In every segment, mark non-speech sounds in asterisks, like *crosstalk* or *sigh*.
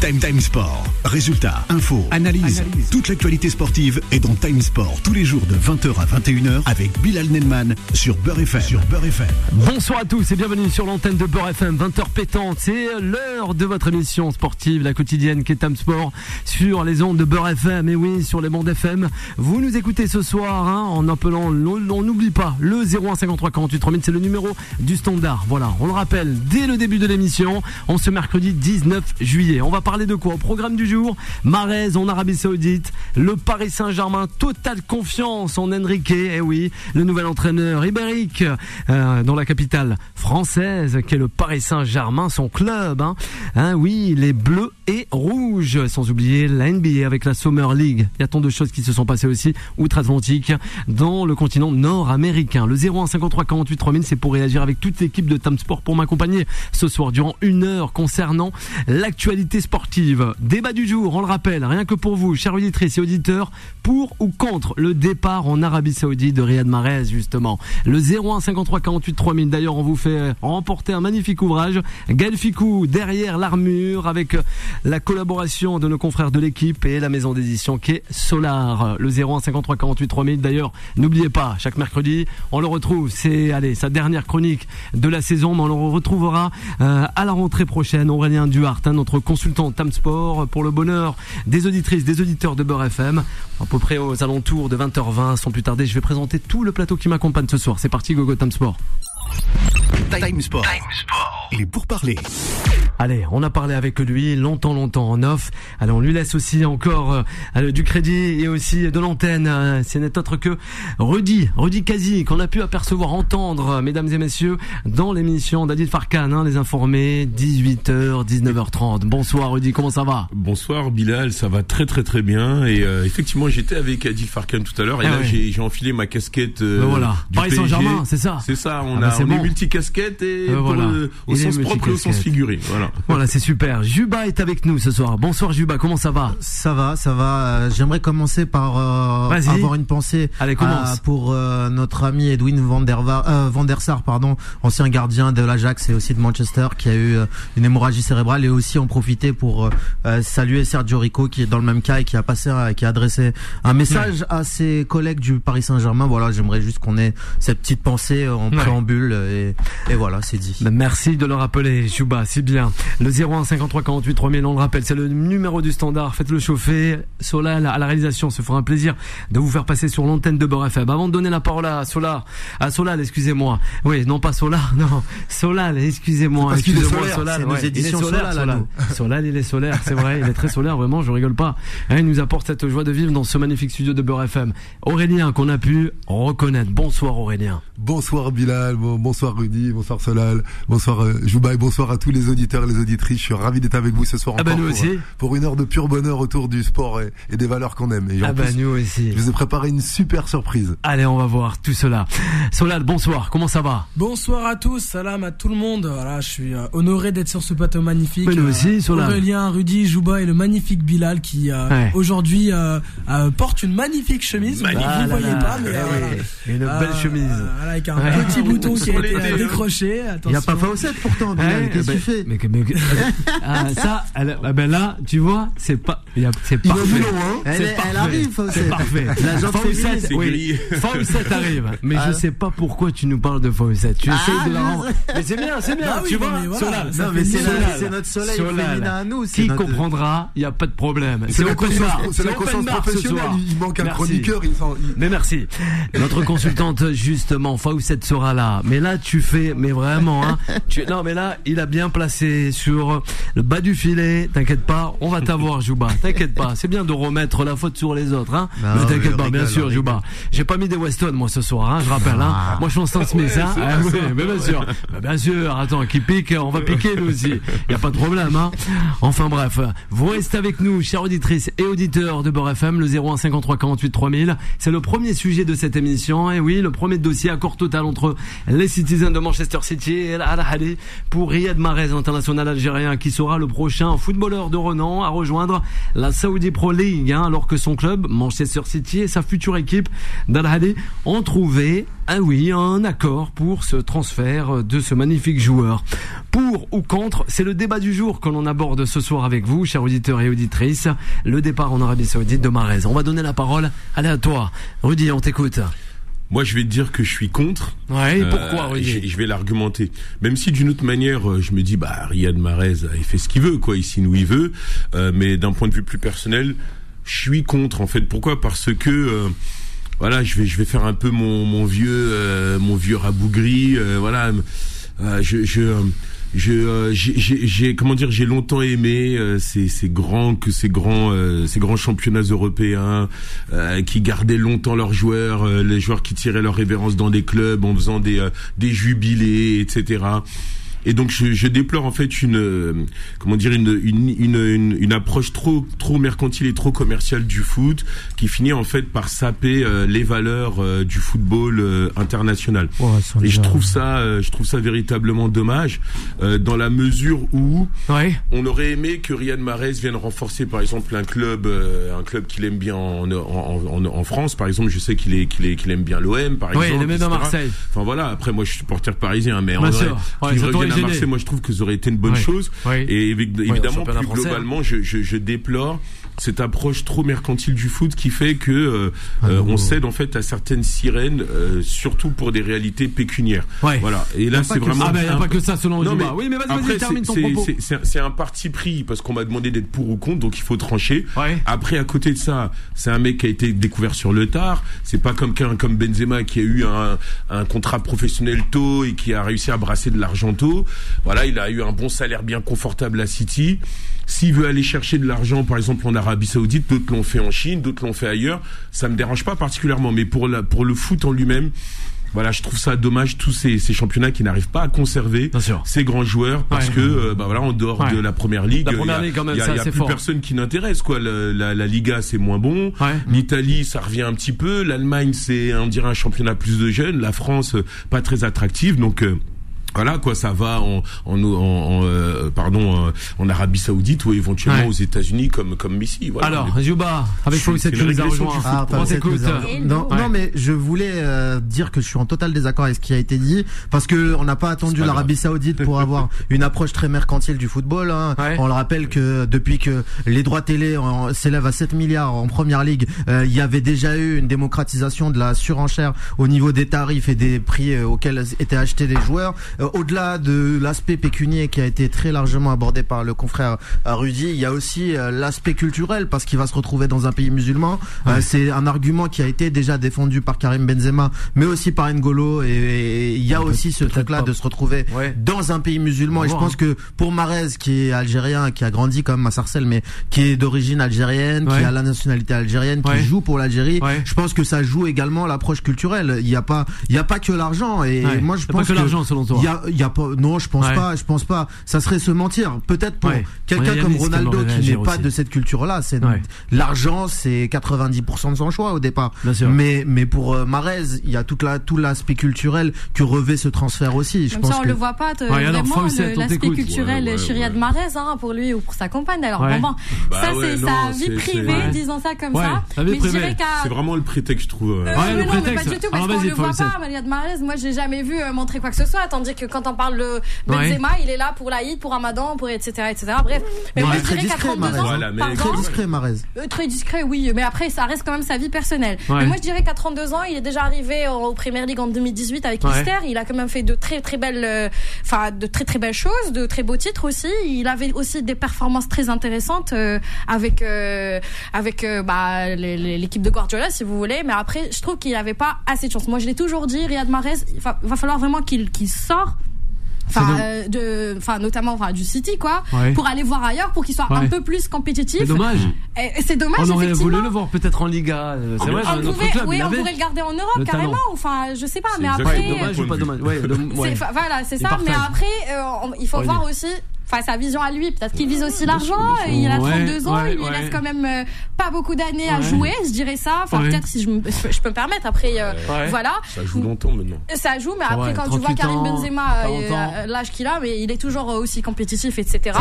Time Time Sport. Résultats, infos, analyse. Toute l'actualité sportive est dans Time Sport tous les jours de 20h à 21h avec Bilal Nelman sur Beurre FM. Sur Beurre FM. Bonsoir à tous et bienvenue sur l'antenne de Beurre FM, 20h pétante. C'est l'heure de votre émission sportive, la quotidienne qui est Time Sport sur les ondes de Beurre FM. Et oui, sur les bandes FM. Vous nous écoutez ce soir hein, en appelant, on n'oublie pas, le 0153 48 3000, c'est le numéro du standard. Voilà, on le rappelle dès le début de l'émission, on ce mercredi 19 juillet. On va parler de quoi? Au programme du jour, Marez en Arabie Saoudite, le Paris Saint-Germain, totale confiance en Enrique, eh oui, le nouvel entraîneur ibérique euh, dans la capitale française, qui est le Paris Saint-Germain, son club. Hein. Hein, oui, les bleus et rouges, sans oublier la NBA avec la Summer League. Il y a tant de choses qui se sont passées aussi outre-Atlantique, dans le continent nord-américain. Le 0153 48 3000, c'est pour réagir avec toute l'équipe de Tam Sport pour m'accompagner ce soir durant une heure concernant l'actualité sportive Débat du jour, on le rappelle, rien que pour vous, chers auditrices et auditeurs, pour ou contre le départ en Arabie Saoudite de Riyad Mahrez, justement. Le 01 53 48 3000. D'ailleurs, on vous fait remporter un magnifique ouvrage. Gaël Ficou, derrière l'armure, avec la collaboration de nos confrères de l'équipe et la maison d'édition qui est Solar. Le 01 53 48 3000. D'ailleurs, n'oubliez pas, chaque mercredi, on le retrouve. C'est, allez, sa dernière chronique de la saison, mais on le retrouvera euh, à la rentrée prochaine. Aurélien Duhart, hein, notre consultant Tam Sport pour le bonheur des auditrices, des auditeurs de Beurre FM. À peu près aux alentours de 20h20, sans plus tarder, je vais présenter tout le plateau qui m'accompagne ce soir. C'est parti, Gogo Tam Sport. Time Sport. Il est pour parler. Allez, on a parlé avec lui longtemps, longtemps en off. Allez, on lui laisse aussi encore euh, du crédit et aussi de l'antenne. Euh, Ce n'est autre que Rudy, Rudy Kazi, qu'on a pu apercevoir, entendre, euh, mesdames et messieurs, dans l'émission d'Adil Farkan, hein, les informés, 18h, 19h30. Bonsoir Rudy, comment ça va? Bonsoir Bilal, ça va très très très bien. Et euh, effectivement, j'étais avec Adil Farkan tout à l'heure. Et Ah là, ouais. j'ai enfilé ma casquette. euh, Ben voilà, du Paris. Saint-Germain, c'est ça C'est ça, on, Ah ben a, on bon. est multicasquette et Ben voilà. le- au sens propre et au sens figuré. Voilà. Voilà, c'est super. Juba est avec nous ce soir. Bonsoir Juba, comment ça va Ça va, ça va. Euh, J'aimerais commencer par euh, avoir une pensée Allez, commence. à- pour euh, notre ami Edwin van der, Va- euh, van der Sar, pardon, ancien gardien de l'Ajax et aussi de Manchester, qui a eu euh, une hémorragie cérébrale et aussi en profiter pour euh, euh, saluer Sergio Rico qui est dans le même cas et qui a passé, qui a adressé un message à ses collègues du Paris Saint-Germain. Voilà, j'aimerais juste qu'on ait cette petite pensée en Ouais. préambule et, et voilà, c'est dit. Ben, Merci de le rappeler, Juba, c'est bien. Le 01 53 48 3000, on le rappelle, c'est le numéro du standard. Faites-le chauffer. Solal à la réalisation, se fera un plaisir de vous faire passer sur l'antenne de Beurre FM. Avant de donner la parole à Solar, à Solal, excusez-moi. Oui, non pas Solar, *laughs* non. Solal, excusez-moi. Excusez-moi, Solal. nos ouais. Il est éditions solaire, Solal, Solal. nous. Solal, il est solaire, c'est vrai. Il est très solaire, vraiment, je rigole pas. Hein, il nous apporte cette joie de vivre dans ce magnifique studio de Beurre FM. Aurélien, qu'on a pu reconnaître. Bonsoir Aurélien. Bonsoir Bilal, bon- bonsoir Rudy, bonsoir Solal, bonsoir euh, Jouba et bonsoir à tous les auditeurs et les auditrices. Je suis ravi d'être avec vous ce soir Ah bah encore nous pour, aussi. euh, pour une heure de pur bonheur autour du sport et, et des valeurs qu'on aime. Et en Ah bah plus, nous aussi. je vous ai préparé une super surprise. Allez, on va voir tout cela. Solal, bonsoir, comment ça va? Bonsoir à tous, salam à tout le monde. Voilà, je suis euh, honoré d'être sur ce plateau magnifique. Mais nous aussi, Solal. Aurélien, Rudy, Jouba et le magnifique Bilal qui euh, Ouais. aujourd'hui euh, euh, porte une magnifique chemise. Ah vous ne voyez là. pas, mais Eh euh, oui. Une belle Euh, chemise. voilà, avec un Ouais. petit bouton qui a Sur été euh, décroché. Il n'y a pas. Fawcett pourtant, Bilal. Ouais, Qu'est-ce que tu fais? Mais, mais- *laughs* ah, ça, elle- ah ben là, tu vois, c'est pas, c'est parfait. hein Elle, est- parfait. elle arrive, C'est Fawcett. parfait. La C'est oui. gris. Fawcett arrive. *laughs* Mais Ah. je sais pas pourquoi tu nous parles de Fawcett. Tu Ah, essayes de la rendre. Mais c'est bien, c'est bien. Bah tu vois, mais voilà, Solal. ça Non, mais c'est la- notre soleil Solal. féminin à nous. Qui notre- comprendra, il n'y a pas de problème. C'est la conscience, c'est la conscience professionnelle. soir. Il, manque un chroniqueur. Mais merci. Notre consultante, justement, Fawcett sera là. Mais là, tu fais, mais vraiment, hein. Non, mais là, il a bien placé sur le bas du filet. T'inquiète pas, on va t'avoir, *laughs* Jouba. T'inquiète pas. C'est bien de remettre la faute sur les autres, hein. Mais t'inquiète pas, bien sûr, Jouba. J'ai pas mis des Weston, moi, ce soir, hein. Je rappelle, hein. Ah. Moi, je suis en Stan Smith, hein. Ah, oui, mais bien sûr. Mais *laughs* bien sûr. Attends, qui pique, on va piquer, nous aussi. Y a pas de problème, hein. Enfin, bref. Vous restez avec nous, chères auditrices et auditeurs de Beurre FM, le 01 53 48 3000. C'est le premier sujet de cette émission. Et oui, le premier dossier, accord total entre les Citizens de Manchester City et Al Ahly pour Riyad Mahrez, international l'international algérien qui sera le prochain footballeur de renom à rejoindre la Saudi Pro League, hein, alors que son club, Manchester City et sa future équipe d'Al-Hadi ont trouvé, ah oui, un accord pour ce transfert de ce magnifique joueur. Pour ou contre, c'est le débat du jour que l'on aborde ce soir avec vous, chers auditeurs et auditrices. Le départ en Arabie Saoudite de Marez. On va donner la parole. Allez à toi. Rudy, on t'écoute. Moi, je vais te dire que je suis contre. Ouais, pourquoi, Euh, Rudy je, je vais l'argumenter. Même si d'une autre manière, euh, je me dis, bah, Riyad Mahrez, il fait ce qu'il veut, quoi. Il signe où il veut. Euh, mais d'un point de vue plus personnel, je suis contre, en fait. Pourquoi? Parce que, euh, voilà, je vais, je vais faire un peu mon, mon vieux, euh, mon vieux rabougri. euh, voilà, Euh, je, je, euh, je, euh, j'ai- comment dire, j'ai longtemps aimé euh, ces, grands, que ces grands, euh, ces grands championnats européens euh, qui gardaient longtemps leurs joueurs, les joueurs qui tiraient leur révérence dans des clubs en faisant des, des jubilés, etc. Et donc je, je déplore en fait une euh, comment dire une une, une, une, une approche trop trop mercantile et trop commerciale du foot qui finit en fait par saper euh, les valeurs euh, du football euh, international. et je trouve ça euh, je trouve ça véritablement dommage euh, dans la mesure où Ouais. on aurait aimé que Riyad Mahrez vienne renforcer par exemple un club euh, un club qu'il aime bien en, en, en, en France par exemple je sais qu'il est qu'il est qu'il aime bien l'OM par Oui, exemple il aimait bien. Marseille. Enfin voilà, après moi je suis supporter parisien, mais en vrai, sûr. Ouais, Marseille, moi je trouve que ça aurait été une bonne Ouais. chose. Ouais. Et évidemment, championnat plus globalement, je, je, je déplore cette approche trop mercantile du foot qui fait que euh, Ah euh, on cède en fait à certaines sirènes, euh, surtout pour des réalités pécuniaires. Ouais. Voilà. Et là, c'est vraiment. Ah, ben, a un- pas que ça selon non, mais Oui, mais vas-y, après, termine c'est- ton propos. C'est un parti pris parce qu'on m'a demandé d'être pour ou contre, donc il faut trancher. Ouais. Après, à côté de ça, c'est un mec qui a été découvert sur le tard. C'est pas comme quelqu'un comme Benzema qui a eu un, un contrat professionnel tôt et qui a réussi à brasser de l'argent tôt. Voilà, il a eu un bon salaire bien confortable à City. S'il veut aller chercher de l'argent, par exemple en Arabie Saoudite, d'autres l'ont fait en Chine, d'autres l'ont fait ailleurs. Ça me dérange pas particulièrement, mais pour la, pour le foot en lui-même. Voilà, je trouve ça dommage tous ces, ces championnats qui n'arrivent pas à conserver ces grands joueurs parce Ouais. que euh, bah voilà en dehors Ouais. de la première ligue, il y a- ligue, même, y y plus fort. personne qui n'intéresse quoi. Le- la, la Liga c'est moins bon, Ouais. l'Italie ça revient un petit peu, l'Allemagne c'est on dirait un championnat plus de jeunes, la France euh, pas très attractive donc. euh, voilà quoi, ça va en, en, en, en, euh, pardon euh, en Arabie Saoudite ou éventuellement Ouais. aux États-Unis comme comme ici. Voilà. Alors, Juba, avec nous. Ah, On t'écoute. cette. Non, Ouais. non, mais je voulais euh, dire que je suis en total désaccord avec ce qui a été dit parce que on n'a pas attendu l'Arabie Saoudite pour avoir *laughs* une approche très mercantile du football. hein. Ouais. On le rappelle que depuis que les droits télé en- s'élèvent à 7 milliards en première ligue, euh, il y avait déjà eu une démocratisation de la surenchère au niveau des tarifs et des prix auxquels étaient achetés les joueurs. Euh, Au-delà de l'aspect pécuniaire qui a été très largement abordé par le confrère euh, Rudy, il y a aussi euh, l'aspect culturel parce qu'il va se retrouver dans un pays musulman. C'est un argument qui a été déjà défendu par Karim Benzema, mais aussi par N'Golo. Et, il y a aussi ce truc-là de se retrouver Ouais. dans un pays musulman. On Et je pense que pour Marez, qui est algérien, qui a grandi comme à Sarcelles, mais qui est d'origine algérienne, qui a la nationalité algérienne, qui joue pour l'Algérie, je pense que ça joue également l'approche culturelle. Il n'y a pas, il y a pas que l'argent. Et moi, je pense pas que l'argent, selon toi. Il y a, il y a pas, non, je pense Ouais. pas, je pense pas. Ça serait se mentir. Peut-être pour Ouais. quelqu'un comme Ronaldo qui n'est pas aussi. de cette culture-là. C'est Ouais. l'argent, c'est 90% de son choix au départ. Bien sûr. Mais, mais pour euh, Marez, il y a toute la, tout l'aspect culturel que revêt ce transfert aussi. Je Même pense ça, on que le voit pas, te- Ouais, alors, vraiment, l'aspect culturel Ouais, ouais, chez Riyad ouais. Mahrez, hein, pour lui ou pour sa compagne d'ailleurs. Ouais. Bon, bon, Bah ça, ouais, c'est sa vie privée, disons ça comme ça. mais. C'est vraiment le prétexte, je trouve. euh. Euh, Ouais, le mais non, mais prétexte. pas du tout, Alors, parce qu'on le voit pas, Riyad Mahrez. Moi, j'ai jamais vu euh, montrer quoi que ce soit, tandis que quand on parle de Benzema, il est là pour l'Aïd, pour Ramadan, pour etc., etc. Bref. Mais moi, je très dirais qu'à discret, 32 Mahrez. ans, Voilà, mais- pardon, très discret, Marez. euh, très discret, oui, mais après, ça reste quand même sa vie personnelle. Ouais. Mais moi, je dirais qu'à 32 ans, il est déjà arrivé au Premier League en 2018 avec Ouais. Leicester. Il a quand même fait de très très belles, euh, enfin, de très très belles choses, de très beaux titres aussi. Il avait aussi des performances très intéressantes euh, avec euh, avec euh, bah, l'équipe de Guardiola, si vous voulez. Mais après, je trouve qu'il n'avait pas assez de chance. Moi, je l'ai toujours dit, Riyad Mahrez, il va, va falloir vraiment qu'il qu'il sort. Enfin, euh, de, enfin, notamment, enfin, du City, quoi, Ouais. pour aller voir ailleurs, pour qu'il soit Ouais. un peu plus compétitif. C'est dommage. C'est On aurait voulu le voir peut-être en Liga. euh, C'est vrai, On pouvait, club. oui, on pourrait le garder en Europe carrément. Enfin, je sais pas, mais après, Dommage ou pas dommage Ouais, voilà, c'est ça. Mais après, euh, il faut voir aussi. Enfin sa vision à lui. Peut-être qu'il vise aussi l'argent. Il a Ouais, 32 ans, ouais, il lui ouais. reste quand même euh, pas beaucoup d'années à jouer, je dirais ça. Enfin, Ouais. peut-être si je, me- je peux me permettre. Après, euh, Ouais. voilà. Ça joue longtemps maintenant. Ça joue, mais après, quand tu vois 38 Karim ans, Benzema, 40 euh, l'âge qu'il a, mais il est toujours aussi compétitif, etc.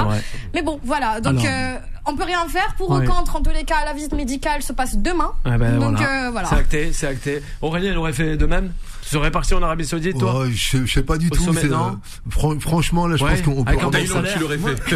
Mais bon, voilà. Donc, Alors. euh, on peut rien faire pour Ouais. ou contre. En tous les cas, la visite médicale se passe demain. Ah ben, Donc, voilà. euh, voilà. C'est acté, c'est acté. Aurélien, il aurait fait de même Tu serais parti en Arabie Saoudite, toi Ouais, je, je sais pas du Au tout. sommet, c'est, non euh, fran- franchement, là, je Ouais, pense qu'on peut. avec un en- Thaïlande, tu l'aurais fait. *laughs*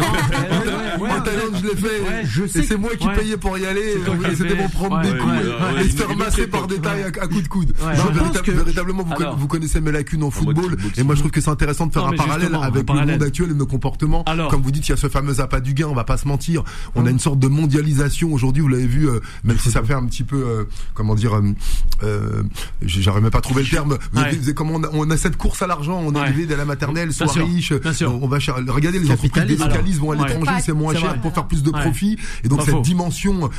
En Thaïlande, je l'ai fait. Ouais, je sais et c'est moi qui ouais. payais pour y aller. C'était pour prendre des coups et, se faire masser par époque. détail à, à coups de coude. Ouais. Non, Je véritable- pense que- véritablement, vous, Alors. conna- vous connaissez mes lacunes en mode football. Et moi, je trouve que c'est intéressant de faire un parallèle avec le monde actuel et nos comportements. Comme vous dites, il y a ce fameux appât du gain. On va pas se mentir. On a une sorte de mondialisation aujourd'hui. Vous l'avez vu, euh, même si ça fait un petit peu, euh, comment dire, euh, euh, j'arrive même pas à trouver le terme. Ouais. comment on a, on a cette course à l'argent. On est Ouais. arrivé dès la maternelle, soit riche. bien. On, on va cher- regardez les entreprises délocalisent, vont à l'étranger, ouais. c'est moins cher pour faire plus de profit. Et donc Pas cette dimension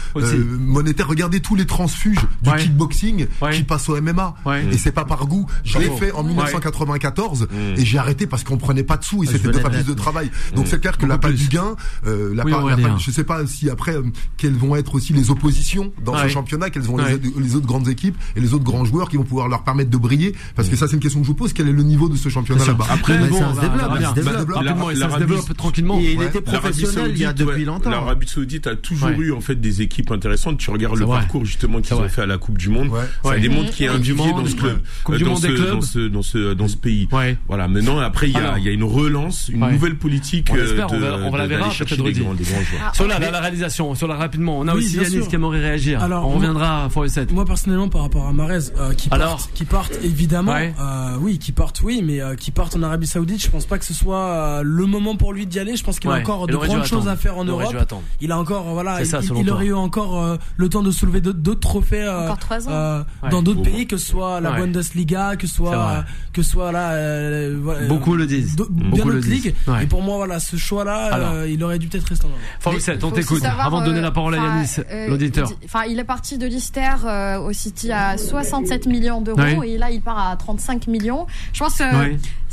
monétaire, regardez tous les transfuges du kickboxing qui passent au MMA. Et c'est pas par goût. Je l'ai fait en 1994 Mm. et j'ai arrêté parce qu'on prenait pas de sous et Ah, c'était de plus de travail. Donc c'est clair que la part du gain, la part- je sais pas si après euh, quelles vont être aussi les oppositions dans Ouais. ce championnat, quelles vont Ouais. les, les autres grandes équipes et les autres grands joueurs qui vont pouvoir leur permettre de briller. Parce que ça c'est une question que je vous pose. Quel est le niveau de ce championnat là-bas? Après, bon, ça se développe, ça se développe. Ça se tranquillement. Et il était professionnel il y a depuis longtemps. L'Arabie Saoudite a toujours eu en fait des équipes intéressantes. Tu regardes le parcours justement qu'ils ont fait à la Coupe du Monde. Ouais. Ça démontre qu'il y a un vivier Monde, dans ce club, Coupe du dans Monde ce, des clubs. dans ce dans ce dans ce pays. Ouais. Voilà. Maintenant, après, il y a il y a une relance, une nouvelle politique. On euh, la de- verra d'aller chercher Ah, Sur la, réalisation, sur la rapidement. On a Oui, aussi bien Yanis sûr. qui aimerait réagir. Alors, on moi- reviendra à Forêt 7. Moi personnellement par rapport à Marez euh, qui Alors partent, qui partent évidemment, Ouais. euh, oui, qui partent, oui, mais euh, qui partent en Arabie Saoudite, je pense pas que ce soit euh, le moment pour lui d'y aller. Je pense qu'il Ouais, a encore il de grandes choses à faire en Il aurait Europe. dû attendre. Il a encore, voilà, il, ça, il- selon il toi. aurait eu encore euh, le temps de soulever d'autres- trophées euh, Encore trois ans. euh, Ouais. dans d'autres pays, que ce soit la Ouais. Bundesliga, que ce soit, que soit là, voilà, Beaucoup le disent. d'au- Beaucoup bien le d'autres disent. Et pour moi, voilà, ce choix-là, il aurait dû peut-être rester en Europe. Forêt Mais 7, on faut aussi t'écoute. savoir, Avant de donner euh, la parole à Yanis, euh, l'auditeur. il- Enfin, il est parti de l'Ister euh, au City à 67 millions d'euros et là il part à 35 millions. Je pense que.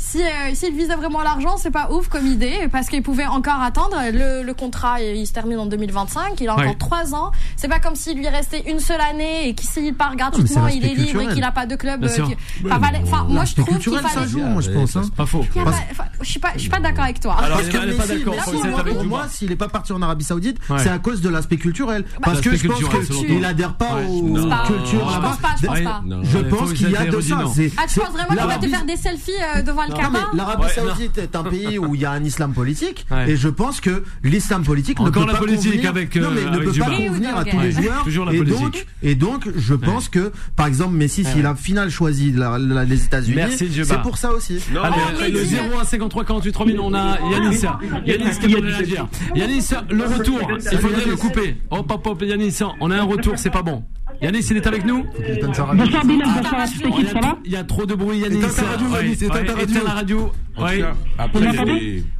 Si euh, s'il visait vraiment l'argent, c'est pas ouf comme idée parce qu'il pouvait encore attendre. Le, le contrat il se termine en 2025. Il a encore trois ans. C'est pas comme s'il lui restait une seule année et qu'il s'il part mais gratuitement, il est libre et qu'il a pas de club. Euh, qui- Enfin, valait- enfin, moi je trouve qu'il culturel, ça fallait. joue, moi je pense. hein. Pas faux. Pas- enfin, Je suis pas, je suis pas d'accord avec toi. Alors, Parce que pas Messi, d'accord. Messi, Forêt 7 moi, avec pour moi, s'il est pas parti en Arabie Saoudite, Ouais. c'est à cause de l'aspect culturel. Parce que je pense qu'il adhère pas aux cultures là-bas. pense pas, je pense qu'il y 7 a de ça. Ah, tu penses vraiment qu'il va te faire des selfies euh, devant le l'Arabie Ouais, Saoudite est un pays où il y a un islam politique Ouais. et je pense que l'islam politique ne peut la pas politique convenir, avec, non, mais ne avec peut pas Djibba. convenir à tous les joueurs Toujours la et politique. donc et donc je pense que par exemple Messi s'il a final choisi la- la- les États-Unis c'est pour ça aussi Non, Allez, Oh, après, le mais dis- 01 53 48 3000, on a Yanis. Yanis qui veut réagir. Yanis, le retour, il faudrait le couper. Hop, hop, hop, Yanis, on a un retour, c'est pas bon. Yanis, il est avec nous Bonsoir Bilal, bonsoir à toute il, l'équipe, y ça a, va trop- il y a trop de bruit, Yanis. Éteins ta radio, Yanis, éteins ta radio.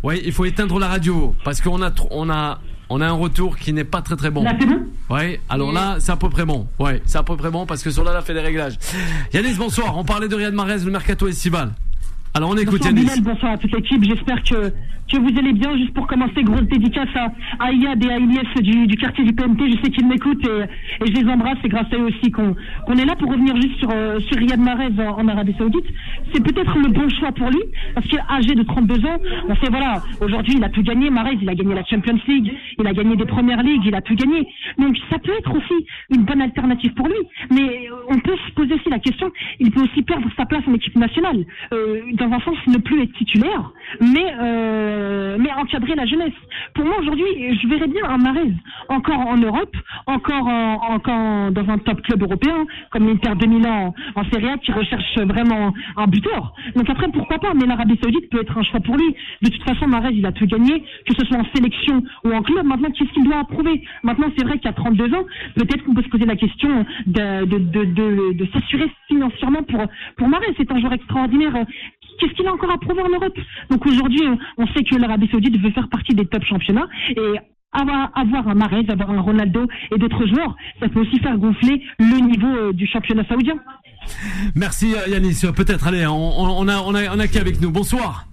Vous il faut éteindre la radio parce qu'on a, on a, on a un retour qui n'est pas très très bon. Là, c'est bon Ouais, alors là, c'est à peu près bon. Ouais, c'est à peu près bon parce que sur là, là, fait des réglages. Yanis, bonsoir. On parlait de Riyad Mahrez, le mercato estival. Alors on écoute Bonsoir. Bilal, bonsoir à toute l'équipe. J'espère que, que vous allez bien. Juste pour commencer, grosse dédicace à, à Iyad et à Ilyes du, du quartier du PMT. Je sais qu'ils m'écoutent et, et je les embrasse. C'est grâce à eux aussi qu'on qu'on est là pour revenir juste sur, euh, sur Riyad Mahrez en, en Arabie Saoudite. C'est peut-être le bon choix pour lui parce qu'il est âgé de 32 ans. On sait, voilà, aujourd'hui, il a tout gagné. Mahrez, il a gagné la Champions League, il a gagné des premières ligues, il a tout gagné. Donc ça peut être aussi une bonne alternative pour lui. Mais euh, on peut se poser aussi la question, il peut aussi perdre sa place en équipe nationale. Euh, dans un ne plus être titulaire, mais euh, mais encadrer la jeunesse. Pour moi aujourd'hui, je verrais bien un Mahrez encore en Europe, encore en, encore dans un top club européen, comme l'Inter de Milan en, Serie A qui recherche vraiment un buteur. Donc après, pourquoi pas Mais l'Arabie Saoudite peut être un choix pour lui. De toute façon, Mahrez, il a tout gagné, que ce soit en sélection ou en club. Maintenant, qu'est-ce qu'il doit approuver? Maintenant, c'est vrai qu'à 32 ans, peut-être qu'on peut se poser la question de, de, de, de, s'assurer financièrement pour, pour Mahrez. C'est un joueur extraordinaire. Qu'est-ce qu'il a encore à prouver en Europe Donc aujourd'hui, on sait que l'Arabie Saoudite veut faire partie des top championnats et avoir, avoir un Mahrez, avoir un Ronaldo et d'autres joueurs, ça peut aussi faire gonfler le niveau euh, du championnat saoudien. Merci euh, Yanis. Euh, Peut-être, allez, on, on- on a, on a, on a qui avec nous Bonsoir.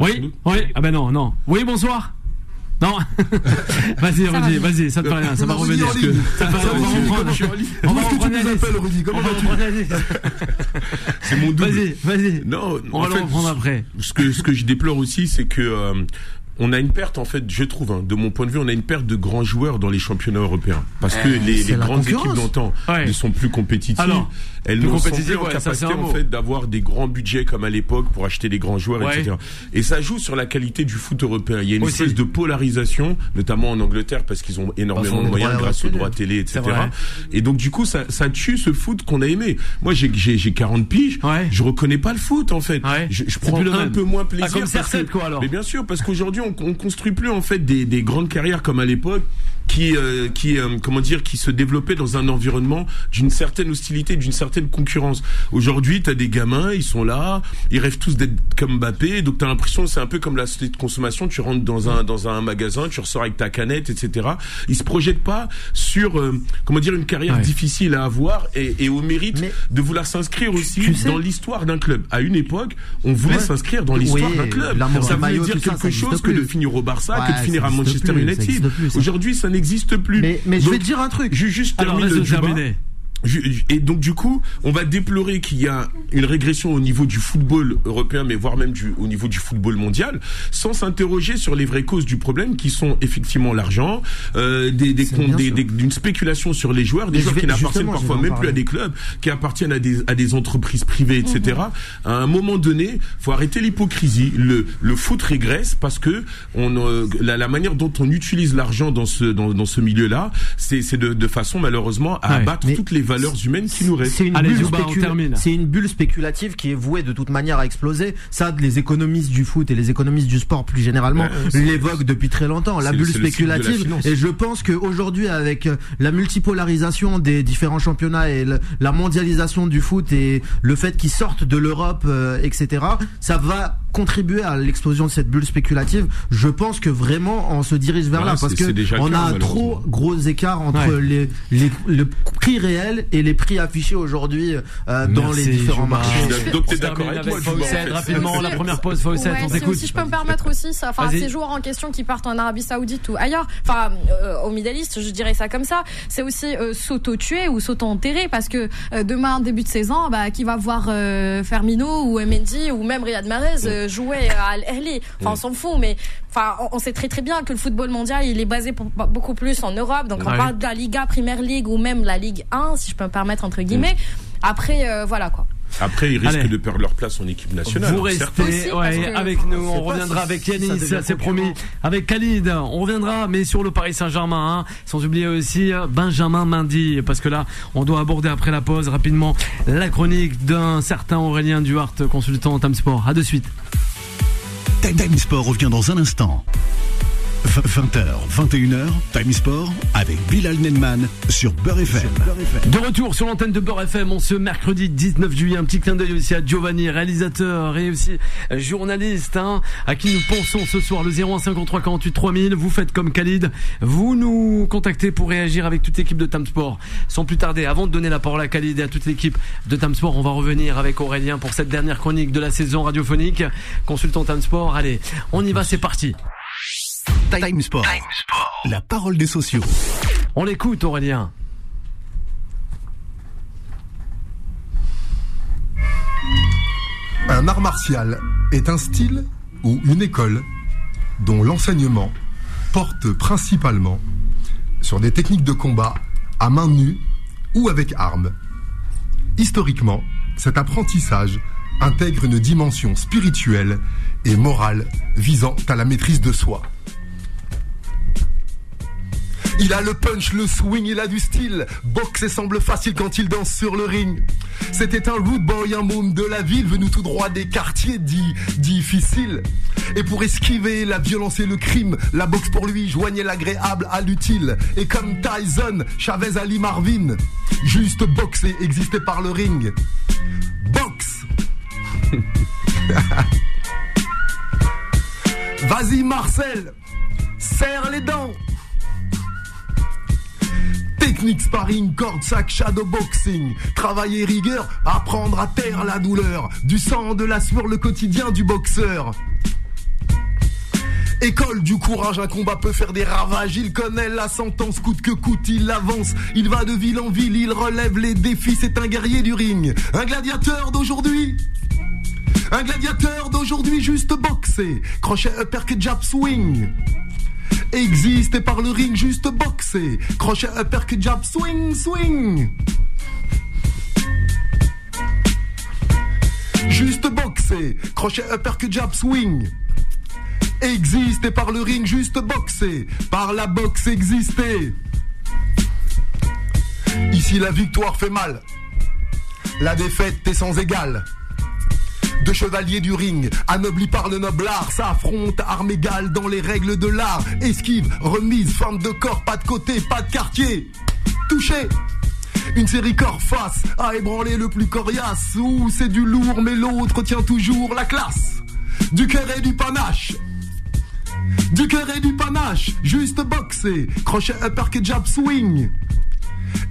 Oui, oui. Ah ben non, non. Oui, bonsoir. Non. *laughs* vas-y, Rudy, vas-y, ça te fait rien, ça va revenir. en ligne. Ça te fait rien, on va reprendre. On va D'où est-ce que tu reprendre nous Alice. appelles, Rudy Comment On va vas-tu. *laughs* C'est mon double. Vas-y, vas-y. Non, On va le reprendre après. Ce que ce que je déplore aussi, c'est que euh, on a une perte en fait, je trouve, hein, de mon point de vue, on a une perte de grands joueurs dans les championnats européens parce que les, la grandes équipes d'antan Ouais. ne sont plus compétitives. Alors, elles ne sont plus en ouais, capacité en fait d'avoir des grands budgets comme à l'époque pour acheter des grands joueurs, Ouais. etc. Et ça joue sur la qualité du foot européen. Il y a une Aussi. espèce de polarisation, notamment en Angleterre parce qu'ils ont énormément de moyens grâce aux droits télé, etc. Et donc du coup, ça, ça tue ce foot qu'on a aimé. Moi, j'ai j'ai j'ai 40 piges, Ouais. je reconnais pas le foot en fait. Je, je prends un même. peu moins plaisir. Ah, comme parce CR7, que- quoi, alors. Mais bien sûr, parce qu'aujourd'hui, on, on construit plus en fait des, des grandes carrières comme à l'époque qui euh, qui euh, comment dire qui se développaient dans un environnement d'une certaine hostilité, d'une certaine concurrence. Aujourd'hui, tu as des gamins, ils sont là, ils rêvent tous d'être comme Mbappé, donc tu as l'impression c'est un peu comme la société de consommation, tu rentres dans un dans un magasin, tu ressors avec ta canette, etc. Ils se projettent pas sur euh, comment dire une carrière Ouais. difficile à avoir et, et au mérite Mais- de vouloir s'inscrire aussi tu sais- dans l'histoire d'un club. À une époque, on voulait Ouais. s'inscrire dans l'histoire Oui, d'un club. Ça maillot, dire ça, quelque ça chose que de finir au Barça, Ouais, que de finir à Manchester plus, United. Aujourd'hui, ça n'existe plus. Mais, mais je vais te dire un truc. ju- juste Alors, terminer. Et donc du coup, on va déplorer qu'il y a une régression au niveau du football européen, mais voire même du, au niveau du football mondial, sans s'interroger sur les vraies causes du problème, qui sont effectivement l'argent, euh, des, des comptes, des- d'une spéculation sur les joueurs, des Mais joueurs vais- qui n'appartiennent parfois même plus à des clubs, qui appartiennent à des, à des entreprises privées, etc. À un moment donné, faut arrêter l'hypocrisie. Le, le foot régresse parce que on, euh, la, la manière dont on utilise l'argent dans ce, dans, dans ce milieu-là, c'est c'est de, de façon malheureusement à Ouais. abattre toutes les valeurs humaines qui nous restent. C'est une, Allez, bulle Zuba, on spécula- termine. c'est une bulle spéculative qui est vouée de toute manière à exploser. Ça, les économistes du foot et les économistes du sport plus généralement Ouais, l'évoquent depuis très longtemps. La bulle la spéculative. finance. Et je pense qu'aujourd'hui, avec euh, la multipolarisation des différents championnats et le- la mondialisation du foot et le fait qu'ils sortent de l'Europe, euh, etc., ça va contribuer à l'explosion de cette bulle spéculative. Je pense que vraiment on se dirige vers Voilà, là parce que on cas, a trop gros écart entre Ouais. les, les le prix réel et les prix affichés aujourd'hui euh, dans les différents marchés. Donc t'es d'accord avec moi, rapidement, la première pause, Fawcett, Ouais, on si t'écoute. aussi je peux me permettre aussi, ça, enfin ces joueurs en question qui partent en Arabie Saoudite ou ailleurs, enfin euh, au Middle East, je dirais ça comme ça, c'est aussi euh, s'auto-tuer ou s'auto-enterrer parce que euh, demain début de saison, bah qui va voir euh, Fermino ou Mendy ou même Riyad Mahrez euh, jouer à Al Ahly. Enfin on s'en fout, mais enfin on, on sait très très bien que le football mondial il est basé pour- beaucoup plus en Europe, donc Ouais. on parle de la Liga, Premier League ou même la Ligue 1 si je peux me permettre entre guillemets. Après euh, voilà quoi. Après, ils risquent Allez. de perdre leur place en équipe nationale. Vous hein, restez Aussi, ouais, parce que- avec nous, on reviendra si avec Yanis, c'est promis, concurrent. avec Khalid, on reviendra, mais sur le Paris Saint-Germain, hein, sans oublier aussi euh, Benjamin Mendy, parce que là, on doit aborder après la pause rapidement la chronique d'un certain Aurélien Duhart, consultant Tam Sport. À de suite. Time Sport revient dans un instant. 20h, 21h, Time Sport avec Bilal Nenman sur Beurre FM. De retour sur l'antenne de Beurre FM, on ce mercredi 19 juillet. Un petit clin d'œil aussi à Giovanni, réalisateur et aussi journaliste, hein, à qui nous pensons ce soir le 0153 48 3000. Vous faites comme Khalid, vous nous contactez pour réagir avec toute l'équipe de Tam Sport. Sans plus tarder, avant de donner la parole à Khalid et à toute l'équipe de Tam Sport, on va revenir avec Aurélien pour cette dernière chronique de la saison radiophonique. Consultant Tam Sport, allez, on y va, c'est parti. Time Sport. La parole des sociaux. On l'écoute Aurélien. Un art martial est un style ou une école dont l'enseignement porte principalement sur des techniques de combat à main nue ou avec armes. Historiquement, cet apprentissage intègre une dimension spirituelle et morale visant à la maîtrise de soi. Il a le punch, le swing, il a du style. Boxer semble facile quand il danse sur le ring. C'était un rude boy, un môme de la ville, venu tout droit des quartiers dits difficiles. Et pour esquiver la violence et le crime, la boxe pour lui joignait l'agréable à l'utile. Et comme Tyson, Chavez Ali Marvin, juste boxer existait par le ring. Boxe *laughs* Vas-y Marcel, serre les dents Technique sparring, corde sac, shadow boxing. Travailler rigueur, apprendre à taire la douleur. Du sang, de la sueur, le quotidien du boxeur. École du courage, un combat peut faire des ravages. Il connaît la sentence, coûte que coûte, il avance. Il va de ville en ville, il relève les défis. C'est un guerrier du ring, un gladiateur d'aujourd'hui. Un gladiateur d'aujourd'hui juste boxé. Crochet, uppercut, jab, swing. Existe et par le ring juste boxé. Crochet, uppercut, jab, swing, swing. Juste boxé. Crochet, uppercut, jab, swing. Existe et par le ring juste boxé. Par la boxe exister. Ici la victoire fait mal. La défaite est sans égal. Deux chevaliers du ring, anoblis par le noble art, s'affrontent armes égales dans les règles de l'art. Esquive, remise, forme de corps, pas de côté, pas de quartier. Touché. Une série corps face à ébranler le plus coriace. Où c'est du lourd, mais l'autre tient toujours la classe. Du cœur et du panache. Du cœur et du panache, juste boxé, crochet uppercut jab swing.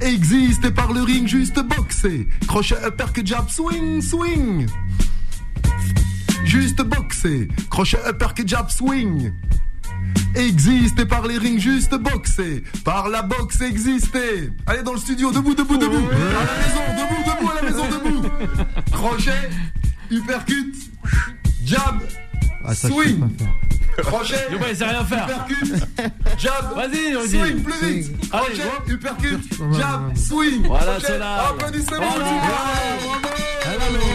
Existe par le ring juste boxé, crochet uppercut jab swing swing. Juste boxé, crochet uppercut jab swing. Existe et par les rings juste boxé, par la boxe exister. Allez dans le studio, debout, debout, debout. À la maison, debout, debout, à la maison, debout. Crochet, uppercut, jab, Ah, ça, swing. Crochet, Je sais rien faire. uppercut, jab, Vas-y, Rudy. swing, plus vite. Allez, Crochet, uppercut, jab, swing. Voilà, c'est là. Applaudissez-le. Voilà.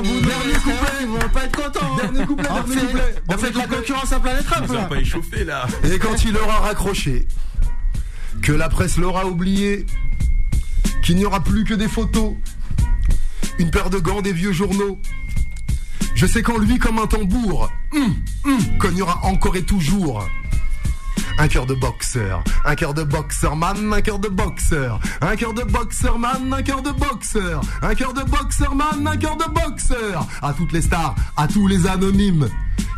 Dernier couplet, ils vont pas être contents. hein. Dernier couplet, On dernier couplet. On fait de la concurrence à Planète Rap Ça va pas échauffé là. Et quand il aura raccroché, que la presse l'aura oublié, qu'il n'y aura plus que des photos, une paire de gants, des vieux journaux. Je sais qu'en lui, comme un tambour, hum, hum, cognera encore et toujours. Un cœur de boxeur, un cœur de boxeur man, un cœur de boxeur, un cœur de boxeur man, un cœur de boxeur, un cœur de boxeur man, un cœur de boxeur. À toutes les stars, à tous les anonymes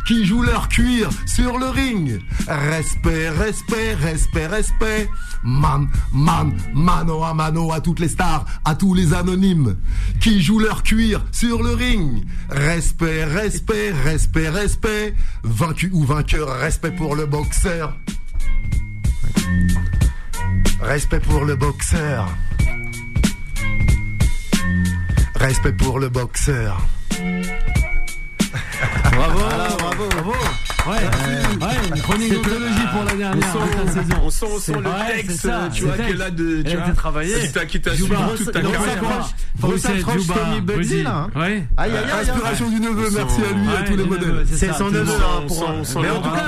qui jouent leur cuir sur le ring. Respect, respect, respect, respect. Man, man, mano à mano à toutes les stars, à tous les anonymes qui jouent leur cuir sur le ring. Respect, respect, respect, respect. Vaincu ou vainqueur, respect pour le boxeur. Respect pour le boxeur. Respect pour le boxeur. Bravo, bravo, bravo. Ouais, ouais, une pour la dernière On sent, la saison. on sent, on sent le texte, ça, tu vois, le qu'elle a de, tu vois, été travaillée. qui t'a- qui t'a Juba, suivi toute ta carrière. Bruxelles, Juba, Tommy Buddy, Buddy. là, hein. Ouais. Aïe, aïe, aïe. Inspiration du neveu, On merci sent- à lui et à tous les les modèles. C'est son neveu, hein, sent- sent Mais en tout cas, à à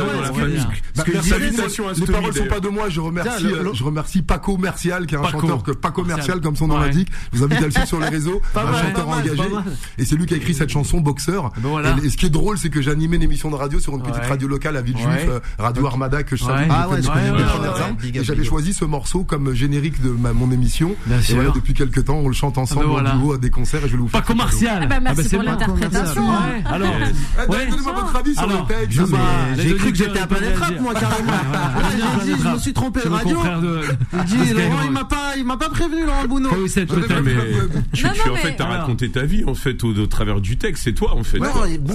Les paroles sont pas de moi, je remercie, je remercie Paco Mercial, qui est un chanteur que Paco Mercial, Mercial. comme son nom l'indique. Je vous invite à le suivre sur les réseaux. Pas un chanteur pas engagé. pas. Et c'est lui qui a écrit cette chanson, Boxeur. Et, ce qui est drôle, c'est que j'ai animé une émission de radio sur une petite Ouais. radio locale à Villejuif, Ouais. euh, Radio Armada, que je Ouais. salue. Ah j'avais choisi ce morceau comme générique de ma- mon émission. Bien Et sûr. voilà, depuis quelques temps, on le chante ensemble Ah ben voilà. en duo à des concerts et je vais vous faire cadeau. Martial. Ah bah, merci c'est pour l'interprétation. alors. Eh. Donnez-moi votre avis sur le texte. Non, J'ai cru que j'étais à Planète Rap, moi, *laughs* carrément. Là, j'ai dit, je me suis trompé de radio. confrère de. J'ai dit, Laurent, il m'a pas, il m'a pas prévenu, Laurent Bounot. Tu, Non, non, en fait, t'as raconté ta vie, en fait, au, travers du texte. C'est toi, en fait. Bon,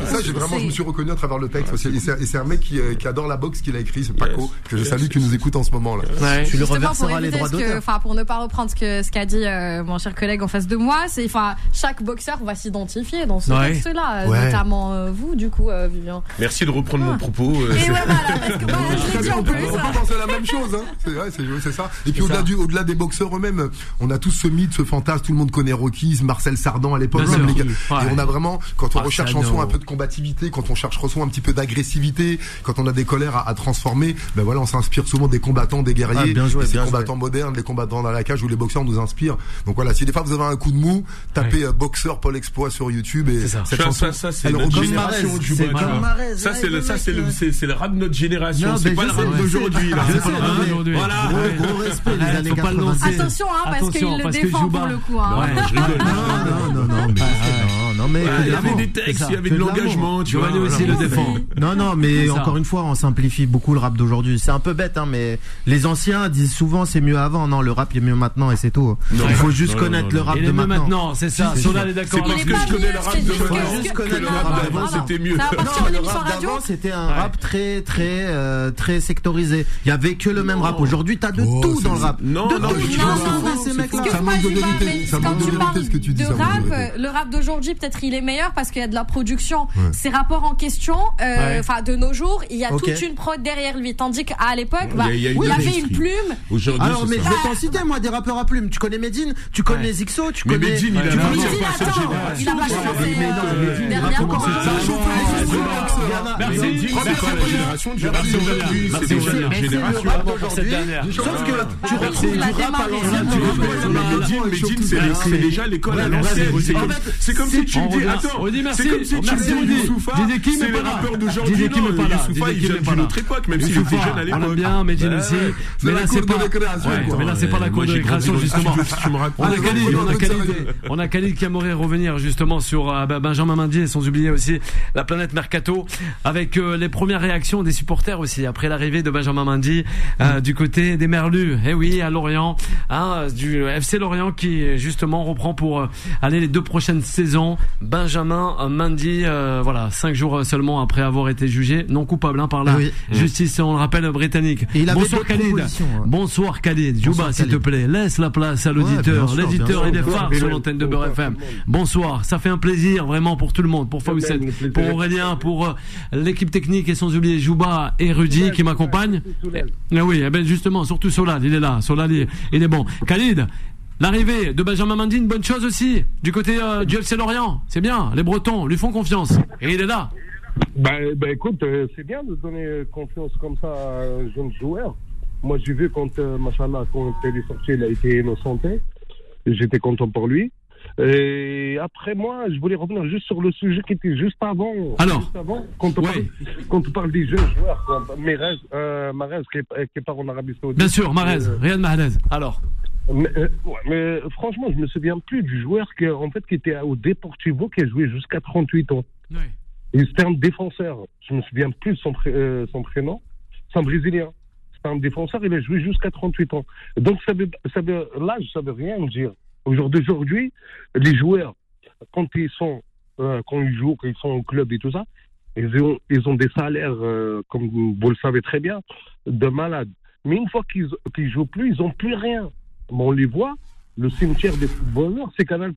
Ça, j'ai vraiment, je me suis reconnu à travers le texte aussi. Et c'est un mec qui, euh, qui adore la boxe, qui l'a écrit, c'est Paco, Yes. que je Yes. salue, qui nous écoute en ce moment là. Ouais. tu pour reverseras les droits ce que, d'auteur. enfin, pour ne pas reprendre ce que ce qu'a dit euh, mon cher collègue en face de moi, c'est, enfin, chaque boxeur va s'identifier dans ce Ouais. texte-là, euh, Ouais. notamment euh, vous, du coup, euh, Vivian. Merci de reprendre mon propos. euh, Et voilà, parce que bah, je l'ai dit en on, peut, plus. on peut penser à la même chose, hein. C'est ça. Et puis au-delà ça. du, au-delà des boxeurs eux-mêmes, on a tous ce mythe, ce fantasme. Tout le monde connaît Rocky, Marcel Sardan à l'époque. Et on a vraiment, quand on Ah, recherche en soi un peu de combativité, quand on cherche en soi un petit peu d'agressivité, quand on a des colères à, à transformer, ben voilà, on s'inspire souvent des combattants, des guerriers, Ah, bien joué, Et ces bien combattants modernes, les combattants dans la cage où les boxeurs nous inspirent. Donc voilà, si des fois vous avez un coup de mou, tapez euh, boxeur Paul Exploit sur YouTube et C'est ça. cette Ça, chanson. ça, ça, c'est notre génération du Ça, ouais, c'est le, ça, c'est le, c'est, c'est le rap de notre génération. C'est pas le rap d'aujourd'hui. Voilà. Gros, respect, les Ouais, années faut pas le 90. lancer. Attention, hein, parce qu'il le défend pour le coup. Hein. Ouais. Non, non, non, non, mais, non, non, mais, Ouais, que Il y avait des textes, il y avait de l'engagement, tu vois. aussi le défend. Non, non, mais encore une fois, on simplifie beaucoup le rap d'aujourd'hui. C'est un peu bête, hein, mais les anciens disent souvent c'est mieux avant. Non, le rap il est mieux maintenant et c'est tout. Non, il faut juste non, connaître non, le rap de maintenant. maintenant, c'est ça. Si, si. est d'accord. C'est parce que je connais le rap de. Juste connaître le rap d'avant, c'était mieux. Non, le rap d'avant, c'était un rap très, très, euh, très sectorisé. Il y avait que le même rap. Aujourd'hui, t'as de Oh, tout dans le rap. Non, non, quand tu parles de rap, le rap d'aujourd'hui, peut-être il est meilleur parce qu'il y a de la production. Ces rapports en question, euh, enfin de nos jours, il y a toute une prod derrière lui. Tandis qu'à l'époque, bah, Il y a- il y a il une y avait une plume. Aujourd'hui, Alors, c'est mais je vais t'en citer, moi, des rappeurs à plumes. Tu connais Medine, tu connais Ouais. Zixo, tu connais. Medine, il a mais Medine, attends, il a pas Medine, il a- Medine, c'est pas génération. Sauf que tu retrouves. Medine, déjà l'école à l'ancienne. merci. C'est comme- si tu dis, attends, On dit merci. c'est comme si tu Merci, dis c'est pas les rappeurs d'aujourd'hui. Kim Non, est pas là. Youssoufa, il vient d'une autre époque, même s'il était jeune à On l'époque. aime bien Medine Ouais, aussi. ouais. Mais la là, c'est pas. Ouais, quoi. Mais là, c'est pas la cour de récréation, justement. Ah, On a Khalid, ouais, on a ouais, Khalid, ouais. on a Khalid qui aimerait revenir justement sur euh, bah, Benjamin Mendy et sans oublier aussi la planète Mercato avec euh, les premières réactions des supporters aussi après l'arrivée de Benjamin Mendy euh, du côté des Merlus. Eh oui, à Lorient, hein, du FC Lorient qui justement reprend pour aller les deux prochaines saisons. Benjamin Mendy, voilà, cinq jours seulement après avoir été jugé non coupable hein, par la Oui. justice, on le rappelle britannique. Et il avait Bonsoir Khalid. Bonsoir Khalid. Jouba, Bonsoir, s'il te plaît, laisse la place à l'auditeur. L'éditeur et des phares sur l'antenne de Beurre FM. Bonsoir, ça fait un plaisir vraiment pour tout le monde, pour Fawcett, pour Aurélien, pour euh, l'équipe technique et sans oublier Jouba et Rudy qui m'accompagnent. Ah oui, eh ben justement, surtout Solal, il est là. Solal, il, il est bon. Khalid, l'arrivée de Benjamin Mendy, une bonne chose aussi. Du côté euh, du FC Lorient, c'est bien. Les Bretons lui font confiance et il est là. Ben, ben écoute, euh, c'est bien de donner euh, confiance comme ça à un jeune joueur. Moi, j'ai vu quand, euh, machallah, quand il est sorti, il a été innocenté. J'étais content pour lui. Et après, moi, je voulais revenir juste sur le sujet qui était juste avant. Alors Juste avant, quand on, Ouais. parle, quand on parle des jeunes joueurs, quoi. Mahrez, euh, Mahrez qui, est- qui part en Arabie Saoudite. Bien sûr, Marez, Euh, Riyad Mahrez. Alors, mais, euh, ouais, mais franchement, je me souviens plus du joueur qui, en fait, qui était au Deportivo, qui a joué jusqu'à 38 ans. oui. C'était un défenseur. Je me souviens plus de euh, son prénom. C'est un Brésilien. C'était un défenseur. Il a joué jusqu'à 38 ans. Donc, ça veut, ça veut, l'âge, ça veut rien dire. Au jour d'aujourd'hui, les joueurs, quand ils sont, euh, quand ils jouent, quand ils sont au club et tout ça, ils ont, ils ont des salaires, euh, comme vous le savez très bien, de malades. Mais une fois qu'ils qu'ils jouent plus, ils ont plus rien. Mais on les voit, le cimetière des footballeurs, c'est Canal+.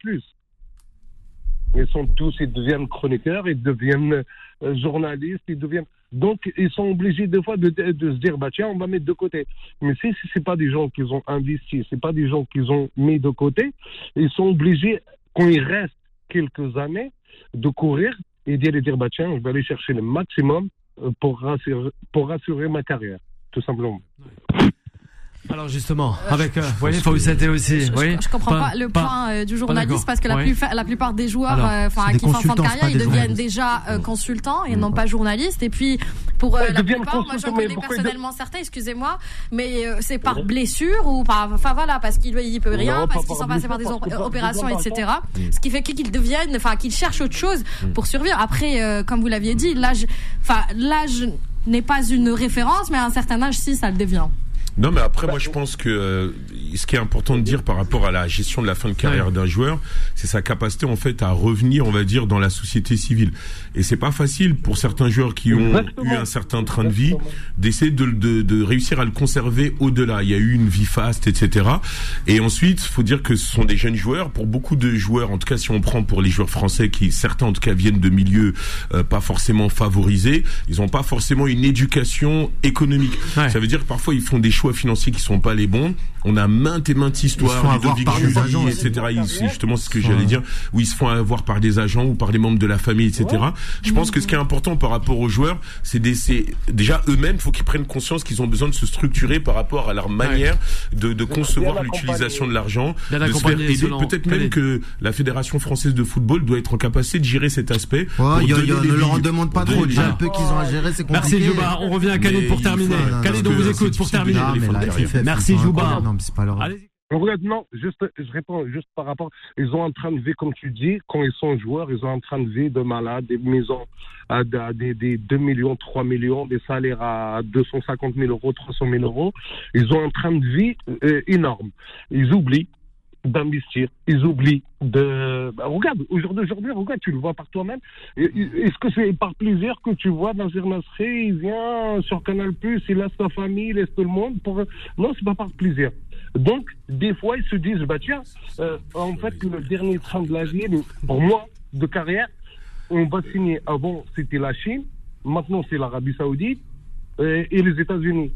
Ils sont tous, ils deviennent chroniqueurs, ils deviennent euh, journalistes, ils deviennent. Donc, ils sont obligés des fois de, se dire, bah tiens, on va mettre de côté. Mais si, si c'est pas des gens qu'ils ont investis, c'est pas des gens qu'ils ont mis de côté, ils sont obligés, quand ils restent quelques années, de courir et aller dire, bah tiens, je vais aller chercher le maximum euh, pour rassurer, pour rassurer ma carrière, tout simplement. Alors justement, avec, euh, vous voyez, Fawcett aussi. Je, oui, je comprends pas, le point euh, du journaliste parce que la, Ouais. plus- la plupart des joueurs euh, enfin qui font en fin de carrière ils deviennent déjà euh, consultants et non pas journalistes. Et puis pour euh, la plupart moi j'en connais personnellement certains excusez-moi mais euh, c'est par blessure ou par enfin voilà parce qu'il il peut rien Non, parce qu'ils sont passés par des opérations etc ce qui fait qu'ils deviennent enfin qu'ils cherchent autre chose pour survivre. Après euh, comme vous l'aviez dit l'âge enfin l'âge n'est pas une référence mais à un certain âge si ça le devient Non, mais après, moi, je pense que euh, ce qui est important de dire par rapport à la gestion de la fin de carrière d'un joueur, c'est sa capacité en fait à revenir, on va dire, dans la société civile. Et c'est pas facile pour certains joueurs qui ont Exactement. eu un certain train de vie d'essayer de, de, de réussir à le conserver au-delà. Il y a eu une vie faste, etc. Et ensuite, faut dire que ce sont des jeunes joueurs. Pour beaucoup de joueurs, en tout cas, si on prend pour les joueurs français, qui certains en tout cas viennent de milieux euh, pas forcément favorisés, ils n'ont pas forcément une éducation économique. Ouais. Ça veut dire que parfois ils font des choix financiers qui sont pas les bons. On a maintes et maintes Ils se font histoires, avoir par des agents, etc. Ils- C'est justement ce que j'allais dire, où ils se font avoir par des agents ou par les membres de la famille, etc. Je pense que ce qui est important par rapport aux joueurs, c'est des- déjà eux-mêmes, faut qu'ils prennent conscience qu'ils ont besoin de se structurer par rapport à leur manière de, de concevoir l'utilisation de l'argent, de se faire aider. Peut-être même que la Fédération française de football doit être en capacité de gérer cet aspect. pour Ouais, ne leur en demande pas trop. Déjà, un peu qu'ils ont à gérer, c'est compliqué. Merci Jouba, on revient à Khalid pour il terminer. Khalid, on vous écoute pour terminer. Ah, Merci, Jouba. Non, mais c'est pas Regarde, non, juste, je réponds juste par rapport. Ils ont un train de vie, comme tu dis, quand ils sont joueurs, ils ont un train de vie de malades, des maisons à, à des, des 2 millions, 3 millions, des salaires à 250 000 euros, 300 000 euros. Ils ont un train de vie euh, énorme. Ils oublient d'investir. Ils oublient de. Bah, regarde, aujourd'hui, aujourd'hui, regarde, tu le vois par toi-même. Est-ce que c'est par plaisir que tu vois Nazir Nasri, il vient sur Canal il laisse sa famille, il laisse tout le monde pour. Non, c'est pas par plaisir. Donc, des fois, ils se disent, bah tiens, euh, en fait, le dernier train de la vie, pour moi, de carrière, on va signer. Avant, c'était la Chine, maintenant, c'est l'Arabie Saoudite euh, et les États-Unis.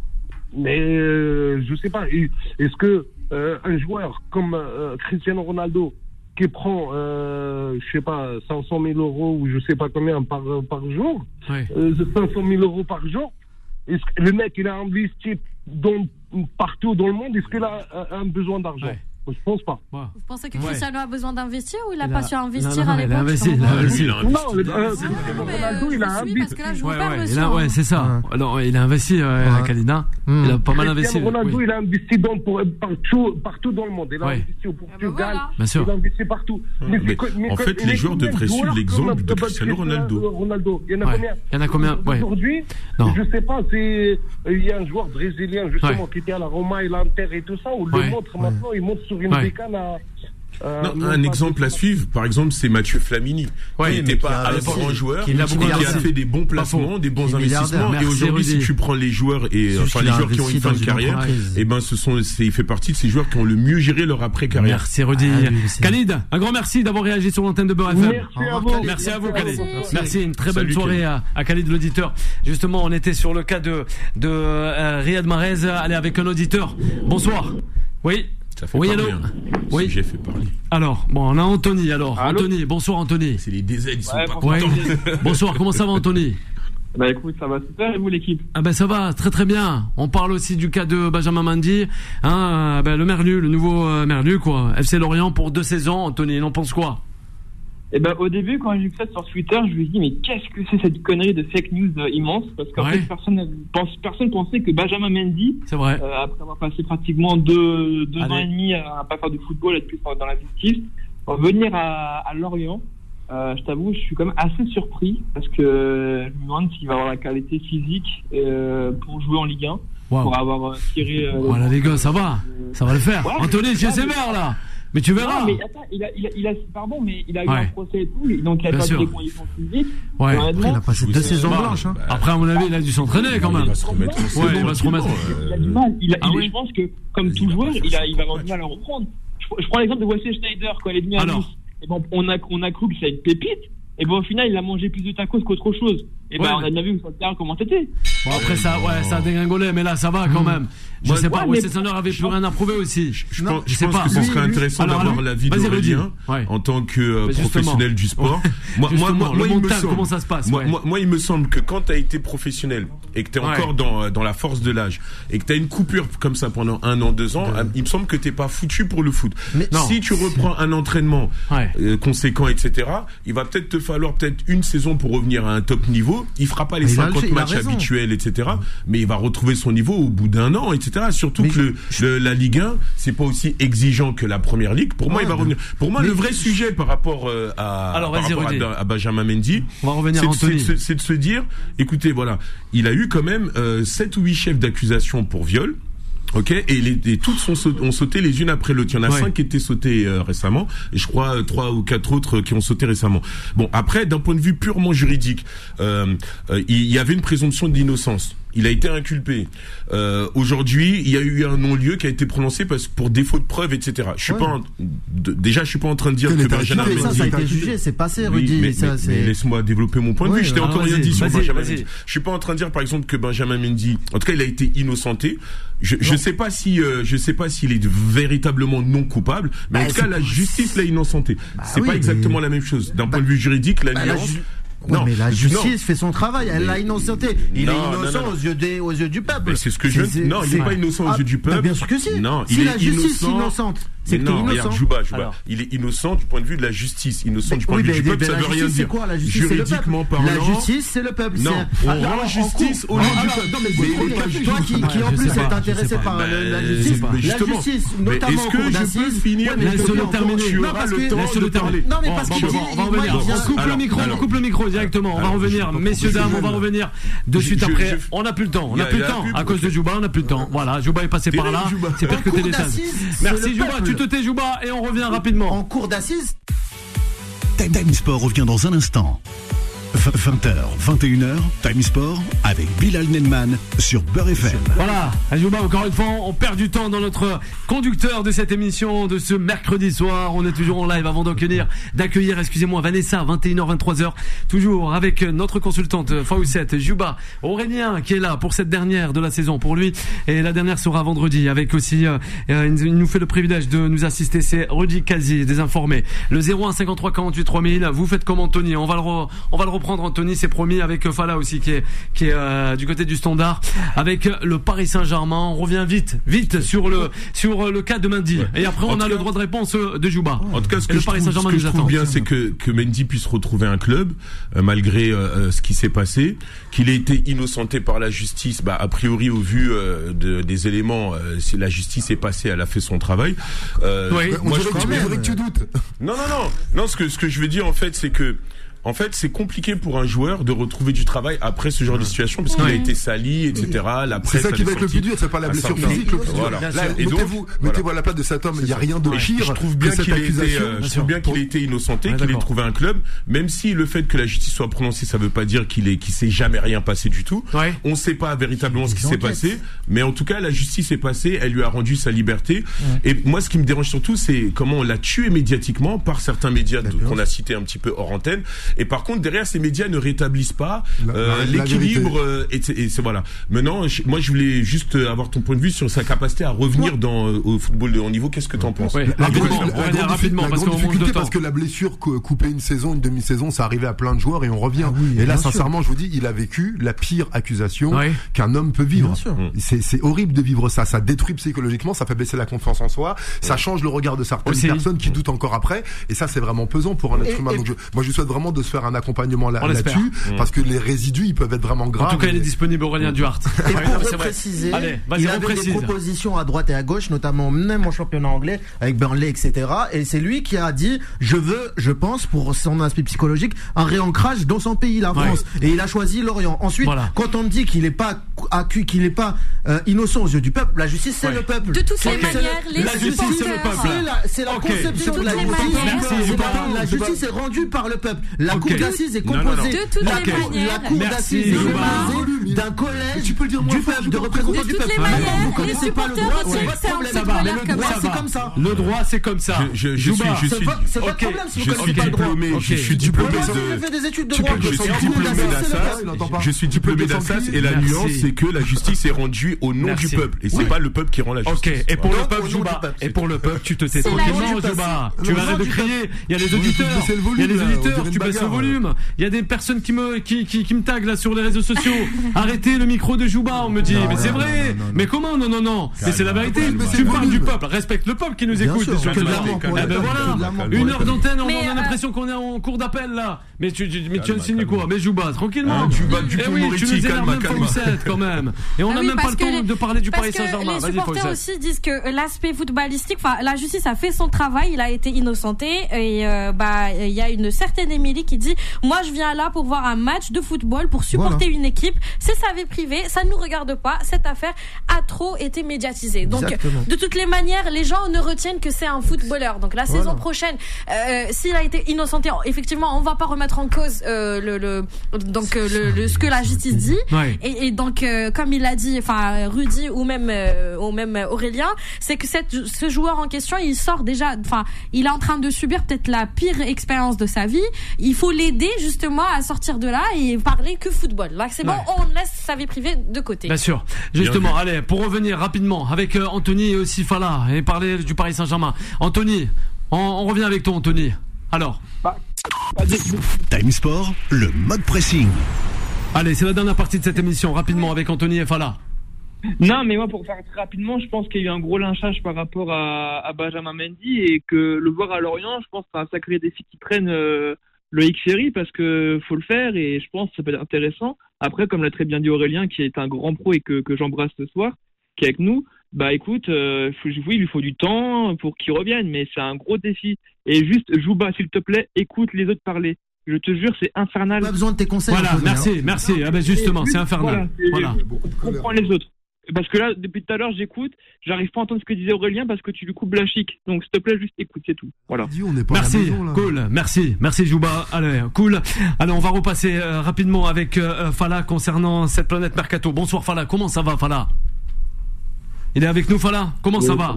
Mais euh, je sais pas, est-ce que euh, un joueur comme euh, Cristiano Ronaldo qui prend, euh, je sais pas, 500 000 euros ou je sais pas combien par, par jour, Ouais. euh, 500 000 euros par jour, est-ce que le mec il a investi dans, partout dans le monde, est-ce qu'il a un besoin d'argent. Je pense pas. Ouais. Vous pensez que Ouais. Cristiano a besoin d'investir ou il a Il pas su investir non, non, à il a l'époque investi, il a investi. Il a Non, investi. euh, Non, mais, Ronaldo, euh, il a investi. Ouais, hein. c'est ça. Alors, il a investi, euh, Ouais. Kalina. Il a pas mal investi. Cristiano Ronaldo, il a investi partout, partout dans le monde. Il a investi au Ah ben Portugal, voilà. Bien sûr. il a investi partout. Co- en fait, les joueurs devraient suivre l'exemple de Cristiano Ronaldo. Ronaldo. Il y en a combien? Il y en a combien? Aujourd'hui, je sais pas, c'est il y a un joueur brésilien justement qui était à la Roma et l'Inter et tout ça, où le montre maintenant, il monte sur une Ouais. bécane à. euh, Non, un exemple à suivre, par exemple, c'est Mathieu Flamini. Ouais, qui n'était qui pas a un grand joueur, qui qui, a fait des bons placements, des bons investissements. Et aujourd'hui, si tu prends les joueurs et enfin les joueurs qui ont une fin de carrière, et ben ce sont, il fait partie de ces joueurs qui ont le mieux géré leur après carrière. Merci Rudy. Ah, Khalid, un grand merci d'avoir réagi sur l'antenne de Beurre FM. Merci à vous. Khalid. Merci à vous, Khalid. Merci. Merci. Une très belle Salut, soirée Khalid. à, à Khalid l'auditeur. Justement, on était sur le cas de, de euh, Riyad Mahrez. Allez, avec un auditeur. Bonsoir. Oui. Ça fait Oui, parler, allô hein. Oui. Si j'ai fait parler. Alors, bon, on a Anthony. Alors, Allô Anthony. Bonsoir, Anthony. C'est les DZ, ils sont Ouais, pas. Ouais. contents. *laughs* bonsoir. Comment ça va, Anthony Bah écoute, ça va super et vous l'équipe? Ah ben ça va, très très bien. On parle aussi du cas de Benjamin Mendy, hein, euh, ben, le Merlu, le nouveau euh, Merlu quoi. FC Lorient pour deux saisons. Anthony, il en pense quoi? Et ben au début quand j'ai vu ça sur Twitter, je me suis dit mais qu'est-ce que c'est cette connerie de fake news euh, immense? Parce qu'en Ouais. fait personne ne pense personne pensait que Benjamin Mendy vrai. euh, après avoir passé pratiquement deux, deux Allez. ans et demi à, à pas faire du football et plus dans la justice, va venir à, à Lorient. Euh, je t'avoue, je suis quand même assez surpris parce que je me demande s'il va avoir la qualité physique pour jouer en Ligue 1, Waouh. pour avoir tiré. Voilà les gars, ça va, ça va le faire. Ouais, Anthony, ouais, sévère là. Mais tu verras. Non, mais attends, il a, il a, il a, pardon, mais il a eu Ouais. un procès et tout, donc il a Bien pas sûr. les conditions physiques. Ouais. Après, il a passé deux saisons blanches. Hein. Bah, Après, à mon avis, il a dû s'entraîner quand Il même. va se remettre en Ouais, selle, il va se remettre. il a du mal. Il a, Ah oui Je pense que, comme tout joueur, il, a, ça, il va avoir du mal à reprendre. Je, je prends l'exemple de Wesley Schneider quand il est venu à. Nice. Et bon, on, a, on a cru que c'était une pépite. Et bon, au final, il a mangé plus de tacos qu'autre chose. Et ben, Ouais, on mais- a vu sur le terrain comment c'était. Bon après ça, ouais, ça a dégringolé, mais là ça va quand même. Je Moi- sais pas, Ouais, Sandler avait plus rien à prouver aussi. Je Non, pense, je je sais pense pas. que ce serait intéressant d'avoir l'avis Rudy. Ouais. en tant que euh, professionnel du sport. *laughs* moi, moi, moi, comment ça se passe, moi, ouais. moi, moi, il me semble que quand tu as été professionnel et que tu es Ouais. encore dans, euh, dans la force de l'âge et que tu as une coupure comme ça pendant un an, deux ans, euh, il me semble que t'es pas foutu pour le foot. Mais- Non. si tu reprends un entraînement Ouais. conséquent, etc., il va peut-être te falloir peut-être une saison pour revenir à un top niveau. Il fera pas les Mais il a 50 le- il a matchs habituels, etc., mais il va retrouver son niveau au bout d'un an, etc. Surtout Mais que le, le- la Ligue 1, c'est pas aussi exigeant que la Première Ligue. Pour moi, Ouais, il va mais- revenir. Pour moi, mais- le vrai sujet par rapport euh, à, Alors, par vas-y, rapport Rudy. à, à Benjamin Mendy, c'est de- se- c'est de se dire, écoutez, voilà, il a eu quand même euh, 7 ou 8 chefs d'accusation pour viol. Ok, et, les, et toutes sont, saut- ont sauté les unes après l'autre. Il y en a Ouais. cinq qui étaient sautés euh, récemment, et je crois euh, trois ou quatre autres euh, qui ont sauté récemment. Bon, après, d'un point de vue purement juridique, euh, euh, il y avait une présomption d'innocence. Il a été inculpé. Euh, Aujourd'hui, il y a eu un non-lieu qui a été prononcé parce pour défaut de preuve, etc. Je suis Ouais. pas en- de- déjà, je suis pas en train de dire Que Benjamin occupé, ça, Mendy- ça a été jugé, c'est passé, Rudy. c'est- laisse-moi développer mon point de Ouais, vue. Je t'ai encore rien dit sur Benjamin. Mendy. Je suis pas en train de dire, par exemple, que Benjamin Mendy, en tout cas, il a été innocenté. Je, je sais pas si, euh, je sais pas s'il est véritablement non coupable, mais Bah, en tout cas, c'est la justice l'a innocenté. c'est oui, pas exactement la même chose. D'un point de vue juridique, Bah, la nuance. Ouais, mais la non. justice fait son travail, elle l'a innocenté. Il Non, est non, innocent non, non. aux yeux des, aux yeux du peuple. Mais c'est ce que je- non, il est c'est- pas innocent aux Ah, yeux du bah, peuple. bien sûr que si. Non, si la justice innocent. innocente. C'est que non, innocent. regarde, Jouba, Jouba. Alors. Il est innocent du point de vue de la justice. Innocent Mais du point oui, de vue du peuple, ça veut rien dire. quoi La justice, c'est le peuple? Juridiquement parlant. La justice, c'est le peuple. Non, on Alors, rend en justice au nom Ah, du peuple. non, mais toi, qui, en plus est intéressé par la justice, la justice, notamment est-ce que je peux finir Laisse-le terminer. Tu Non, auras parce le que- temps Laisse-le de terminer. Non, mais Bon, parce dit- on coupe le micro, on coupe le micro directement. On va revenir. Messieurs, dames, on va revenir de suite après. On n'a plus le temps. On n'a plus le temps. À cause de Jouba, on n'a plus le temps. Voilà, Jouba est passé par là. C'est En que c'est Merci Jouba, tu te tais Jouba et on revient rapidement. En cours d'assises, Time Sport revient dans un instant. 20h, 21h, Time Sport avec Bilal Nenman sur Beurre FM. Voilà, Ayoub,a encore une fois, on perd du temps dans notre conducteur de cette émission de ce mercredi soir. On est toujours en live avant d'accueillir, d'accueillir, excusez-moi, Vanessa, 21h, 23h, toujours avec notre consultante Fawcett, Juba, Aurélien qui est là pour cette dernière de la saison pour lui. Et la dernière sera vendredi avec aussi, euh, euh, il nous fait le privilège de nous assister, c'est Rudy Kazi, désinformé. Le 01 53 48 3000, vous faites comme Anthony, on va le, on va le reprendre Anthony, c'est promis avec Fala aussi qui est, qui est euh, du côté du standard, avec le Paris Saint-Germain. On revient vite, vite sur le, sur le cas de Mendy. Et après on a le droit de réponse de Juba. En tout cas, ce que le je Paris trouve, ce Saint-Germain que nous je trouve attend. bien, c'est que, que Mendy puisse retrouver un club, euh, malgré euh, euh, ce qui s'est passé, qu'il ait été innocenté par la justice. Bah, a priori, au vu euh, de- des éléments, euh, si la justice est passée, elle a fait son travail. Euh, Oui. On moi, je que crois- tu- que tu doutes. non, non, non. Non, ce que, ce que je veux dire, en fait, c'est que, en fait, c'est compliqué pour un joueur de retrouver du travail après ce genre de situation, parce qu'il a été sali, etc. La C'est ça qui va être le plus dur, c'est pas la blessure physique le plus dur. Voilà. Là. Et donc, mettez-vous, voilà. mettez-vous à la place de cet homme. Il n'y a rien de pire je trouve bien qu'il ait qu'il ait été innocenté, qu'il ait trouvé un club, même si le fait que la justice soit prononcée, ça veut pas dire qu'il est, qu'il s'est jamais rien passé du tout. Ouais. On sait pas véritablement ce qui s'est passé, mais en tout cas, la justice est passée, elle lui a rendu sa liberté. Et moi, ce qui me dérange surtout, c'est comment on l'a tué médiatiquement par certains médias qu'on a cités un petit peu hors antenne. Et par contre, derrière, ces médias ne rétablissent pas euh, l'équilibre. euh, et c'est et c'est- voilà. Maintenant, je- moi, je voulais juste euh, avoir ton point de vue sur sa capacité à revenir dans euh, au football de haut niveau. Qu'est-ce que t'en penses Ouais. La Rapidement, grande, rapidement la parce grande difficulté temps. parce que la blessure cou- couper une saison, une demi-saison, ça arrivait à plein de joueurs et on revient. oui, et là, sûr. sincèrement, je vous dis, il a vécu la pire accusation Ouais. qu'un homme peut vivre. Bien sûr. C'est c'est horrible de vivre ça. Ça détruit psychologiquement, ça fait baisser la confiance en soi, ça change le regard de certaines Aussi. personnes qui doutent encore après. Et ça, c'est vraiment pesant pour un être humain. Donc, je- moi, je lui souhaite vraiment de se faire un accompagnement là- là-dessus parce que les résidus, ils peuvent être vraiment En graves. tout cas, il est disponible Aurélien Duhart. Et *laughs* pour repréciser, Allez, il avait des propositions à droite et à gauche, notamment même en championnat anglais avec Burnley, etc. Et c'est lui qui a dit je veux, je pense, pour son aspect psychologique, un réancrage dans son pays, la Ouais. France. Et il a choisi l'Orient. Ensuite, Voilà. quand on me dit qu'il n'est pas accu, qu'il n'est pas euh, innocent aux yeux du peuple, la justice c'est Ouais. le peuple. De toutes les Ok. manières, les La justice, c'est le peuple. C'est la, conception De de la les justice. Merci, La justice est rendue par le peuple. La Ok. cour d'assises est Non, non, non. composée. De toutes la les cour- manières. La cour d'assises est composée d'un collège Tu peux le dire du peuple, de peux représentants du peuple. les Maintenant, manières, vous connaissez pas le droit, c'est un problème. Ça va, mais le droit, ça. c'est comme ça. Le droit, c'est comme ça. Je, je, je Juba, suis, je C'est suis, pas, c'est de problème si vous connaissez pas le droit. je suis diplômé de. Je suis diplômé d'Assas. Je suis Tu peux diplômé d'Assas et la nuance, c'est que la justice est rendue au nom du peuple. Et c'est pas le peuple qui rend la justice. Ok, et pour le peuple, peuple, et pour le peuple, tu te tais tranquillement. Non, Tu non, arrêtes de crier. Il y a les auditeurs. Il y a les auditeurs. Tu le volume. Il y a des personnes qui me, qui, qui, qui me taguent là sur les réseaux sociaux. *laughs* Arrêtez le micro de Juba. On me dit, mais c'est vrai. Mais comment? Non, non, non. Mais c'est la vérité. Tu parles du peuple. Respecte le peuple qui nous écoute. sûr, sur ben voilà. Une heure d'antenne, on a euh, l'impression qu'on est en cours d'appel là. Mais tu, tu, mais tu calme. quoi? Mais Juba, tranquillement. Ah, Juba, du Eh oui, tu Moretti, nous même calme. Fawcett, quand même. Et on Ah n'a oui, même pas le temps les- de parler du Paris Saint-Germain. les supporters aussi disent que l'aspect footballistique, enfin la justice a fait son travail, il a été innocenté et euh, bah il y a une certaine Émilie qui dit moi je viens là pour voir un match de football pour supporter une équipe, c'est sa vie privée, ça ne nous regarde pas, cette affaire a trop été médiatisée. Donc Exactement. de toutes les manières, les gens ne retiennent que c'est un footballeur. Donc la saison prochaine, euh, s'il a été innocenté, effectivement, on va pas remettre en cause euh, le, le donc euh, le, le- ce que la justice dit. Ouais. Et, et donc, euh, comme il a dit, enfin Rudy ou même euh, ou même Aurélien, c'est que cette, ce joueur en question, il sort déjà, enfin, il est en train de subir peut-être la pire expérience de sa vie. Il faut l'aider justement à sortir de là et parler que football. Là, c'est bon, Ouais. on laisse sa vie privée de côté. Bien sûr. Justement, allez, pour revenir rapidement avec euh, Anthony et aussi Fala et parler du Paris Saint-Germain. Anthony, on, on revient avec toi, Anthony. Alors, Time Sport, le mode pressing. allez, c'est la dernière partie de cette émission, rapidement avec Anthony et Fala. Non, mais moi, pour faire très rapidement, je pense qu'il y a eu un gros lynchage par rapport à, à Benjamin Mendy et que le voir à Lorient, je pense que c'est un sacré défi qui prenne euh, Loïc Ferry parce que faut le faire et je pense que ça peut être intéressant. Après, comme l'a très bien dit Aurélien, qui est un grand pro et que, que j'embrasse ce soir, qui est avec nous, bah écoute, euh, faut- oui, il lui faut du temps pour qu'il revienne, mais c'est un gros défi. Et juste, joue bas, s'il te plaît, écoute les autres parler. Je te jure, c'est infernal. Pas besoin de tes conseils. Voilà, merci, hein. merci. Ah ben justement, c'est infernal. Voilà. Voilà. Comprends les autres. Parce que là, depuis tout à l'heure, j'écoute, j'arrive pas à entendre ce que disait Aurélien parce que tu lui coupes la chic. Donc, s'il te plaît, juste écoute, c'est tout. Voilà. Merci, cool, merci, merci Jouba. Allez, cool. Allez, on va repasser euh, rapidement avec euh, Fala concernant cette planète Mercato. Bonsoir Fala, comment ça va Fala? Il est avec nous Fala Comment ça va.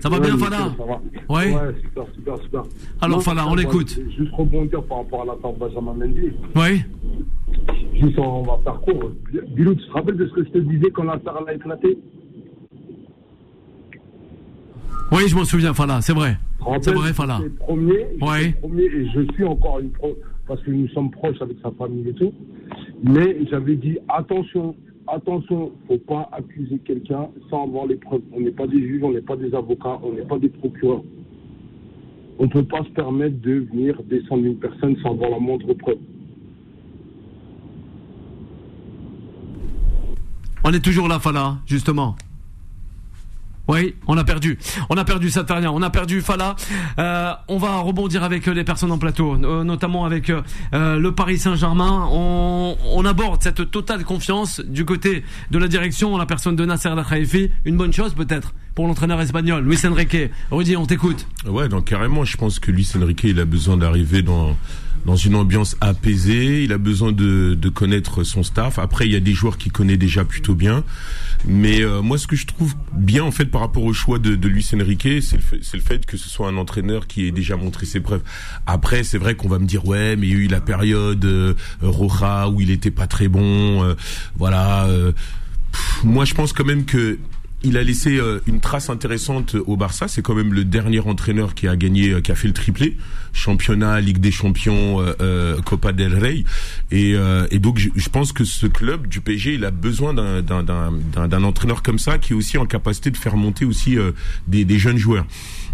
Ça va Ouais, bien, Fala ça va. Ouais. Ouais, super, super, super. Alors, Fala, on l'écoute. Juste rebondir par rapport à l'affaire Benjamin Mendy. Oui. Juste, on va faire court. Bilou, tu te rappelles de ce que je te disais quand l'affaire elle a éclaté? Oui, je m'en souviens Fala, c'est vrai. C'est vrai Fala. Ouais. premier et je suis encore une pro parce que nous sommes proches avec sa famille et tout. Mais j'avais dit attention, attention, faut pas accuser quelqu'un sans avoir les preuves. On n'est pas des juges, on n'est pas des avocats, on n'est pas des procureurs. On ne peut pas se permettre de venir descendre une personne sans avoir la moindre preuve. On est toujours là Fala, justement. Oui, on a perdu. On a perdu Satarnia, on a perdu Fala. Euh, on va rebondir avec euh, les personnes en plateau, euh, notamment avec le Paris Saint-Germain. On, aborde cette totale confiance du côté de la direction la personne de Nasser El Khelaifi. Une bonne chose peut-être pour l'entraîneur espagnol, Luis Enrique. Rudy, on t'écoute. Ouais, donc carrément, je pense que Luis Enrique, il a besoin d'arriver dans dans une ambiance apaisée. Il a besoin de, de connaître son staff. Après, il y a des joueurs qu'il connaît déjà plutôt bien. Mais euh, moi, ce que je trouve bien en fait par rapport au choix de, de Luis Enrique, c'est le, le fait que ce soit un entraîneur qui ait déjà montré ses preuves. Après, c'est vrai qu'on va me dire ouais, mais il y a eu la période euh, Roja où il était pas très bon. euh, voilà. euh, pff, moi, je pense quand même que il a laissé euh, une trace intéressante au Barça. C'est quand même le dernier entraîneur qui a gagné, euh, qui a fait le triplé, championnat, Ligue des Champions, euh, Copa del Rey. Et, euh, et donc, je, pense que ce club du PSG, il a besoin d'un- entraîneur comme ça, qui est aussi en capacité de faire monter aussi euh, des jeunes joueurs.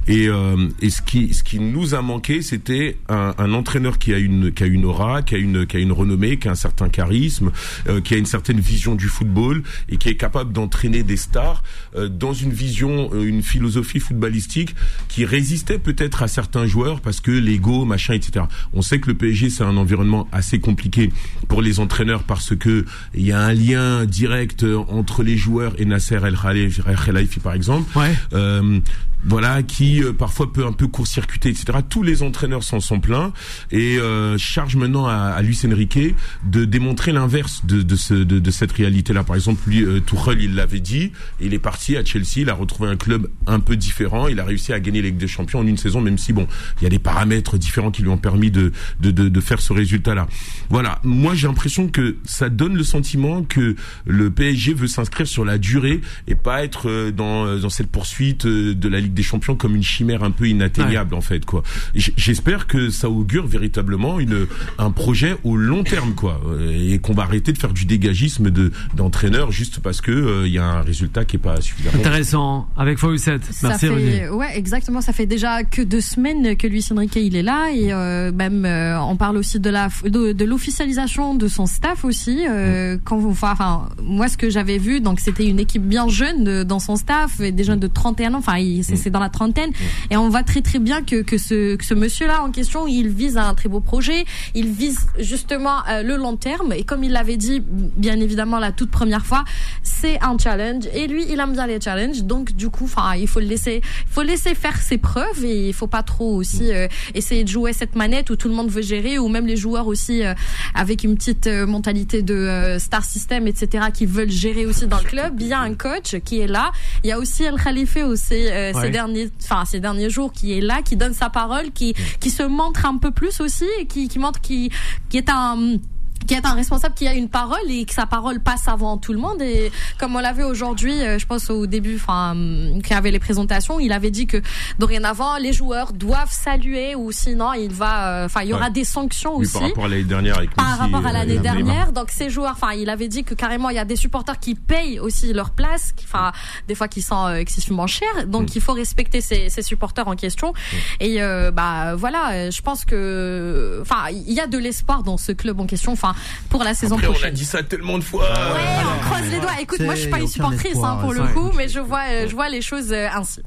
Et, euh, et ce qui ce qui nous a manqué, c'était un, un entraîneur qui a une qui a une aura, qui a une qui a une renommée, qui a un certain charisme, euh, qui a une certaine vision du football et qui est capable d'entraîner des stars euh, dans une vision, euh, une philosophie footballistique qui résistait peut-être à certains joueurs parce que l'ego, machin, etc. On sait que le PSG c'est un environnement assez compliqué pour les entraîneurs parce que il y a un lien direct euh, entre les joueurs et Nasser El Khelaifi El Khelaifi, par exemple. Euh, voilà, qui euh, parfois peut un peu court-circuiter, etc. Tous les entraîneurs s'en sont pleins et euh, charge maintenant à, à Luis Enrique de démontrer l'inverse de, de, ce, de, de cette réalité-là. Par exemple, lui, euh, Tuchel, il l'avait dit, il est parti à Chelsea, il a retrouvé un club un peu différent, il a réussi à gagner la Ligue des Champions en une saison, même si bon, il y a des paramètres différents qui lui ont permis de, de, de, de faire ce résultat-là. Voilà, moi j'ai l'impression que ça donne le sentiment que le PSG veut s'inscrire sur la durée et pas être euh, dans, euh, dans cette poursuite euh, de la Ligue des Champions comme une chimère un peu inatteignable en fait quoi. J'espère que ça augure véritablement une un projet au long terme quoi euh, et qu'on va arrêter de faire du dégagisme de d'entraîneur juste parce que euh, il y a un résultat qui est pas suffisamment Intéressant, avec Fawcett. Merci fait, ouais, exactement. Ça fait déjà que deux semaines que Luis Enrique il est là et euh, même euh, on parle aussi de la de, de l'officialisation de son staff aussi. Euh, quand vous, enfin, moi ce que j'avais vu, donc c'était une équipe bien jeune de- dans son staff, et des jeunes de 31 ans. Enfin, il- c'est c'est dans la trentaine. Et on voit très très bien que que ce que ce monsieur là en question, il vise un très beau projet. Il vise justement euh, le long terme. Et comme il l'avait dit, bien évidemment la toute première fois, c'est un challenge. Et lui il aime bien les challenges. Donc du coup enfin il faut le laisser faut laisser faire ses preuves. Et il faut pas trop aussi euh, essayer de jouer cette manette où tout le monde veut gérer ou même les joueurs aussi euh, avec une petite euh, mentalité de euh, star system etc qui veulent gérer aussi dans le club. Il y a un coach qui est là. Il y a aussi El Khalife aussi euh, Ouais. Ces derniers enfin ces derniers jours qui est là qui donne sa parole qui qui se montre un peu plus aussi et qui qui montre qui qui est un qui est un responsable qui a une parole et que sa parole passe avant tout le monde et comme on l'a vu aujourd'hui euh, je pense au début enfin hum, qu'il y avait les présentations il avait dit que dorénavant les joueurs doivent saluer ou sinon il va euh, enfin il y aura Ouais. des sanctions Oui, aussi par rapport à l'année dernière avec par rapport à euh, l'année dernière. Donc ces joueurs, enfin, il avait dit que carrément il y a des supporters qui payent aussi leur place, enfin, des fois qui sont excessivement chers. Donc Mm. il faut respecter ces, ces supporters en question. Et euh, bah voilà, je pense que, enfin, il y a de l'espoir dans ce club en question. Enfin, pour la saison Après, on a prochaine. dit ça tellement de fois. Ouais, on croise les doigts. Écoute, moi je suis pas une supportrice hein, pour le coup, mais je vois, euh, je vois les choses euh, ainsi.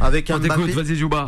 Avec un Mbappé,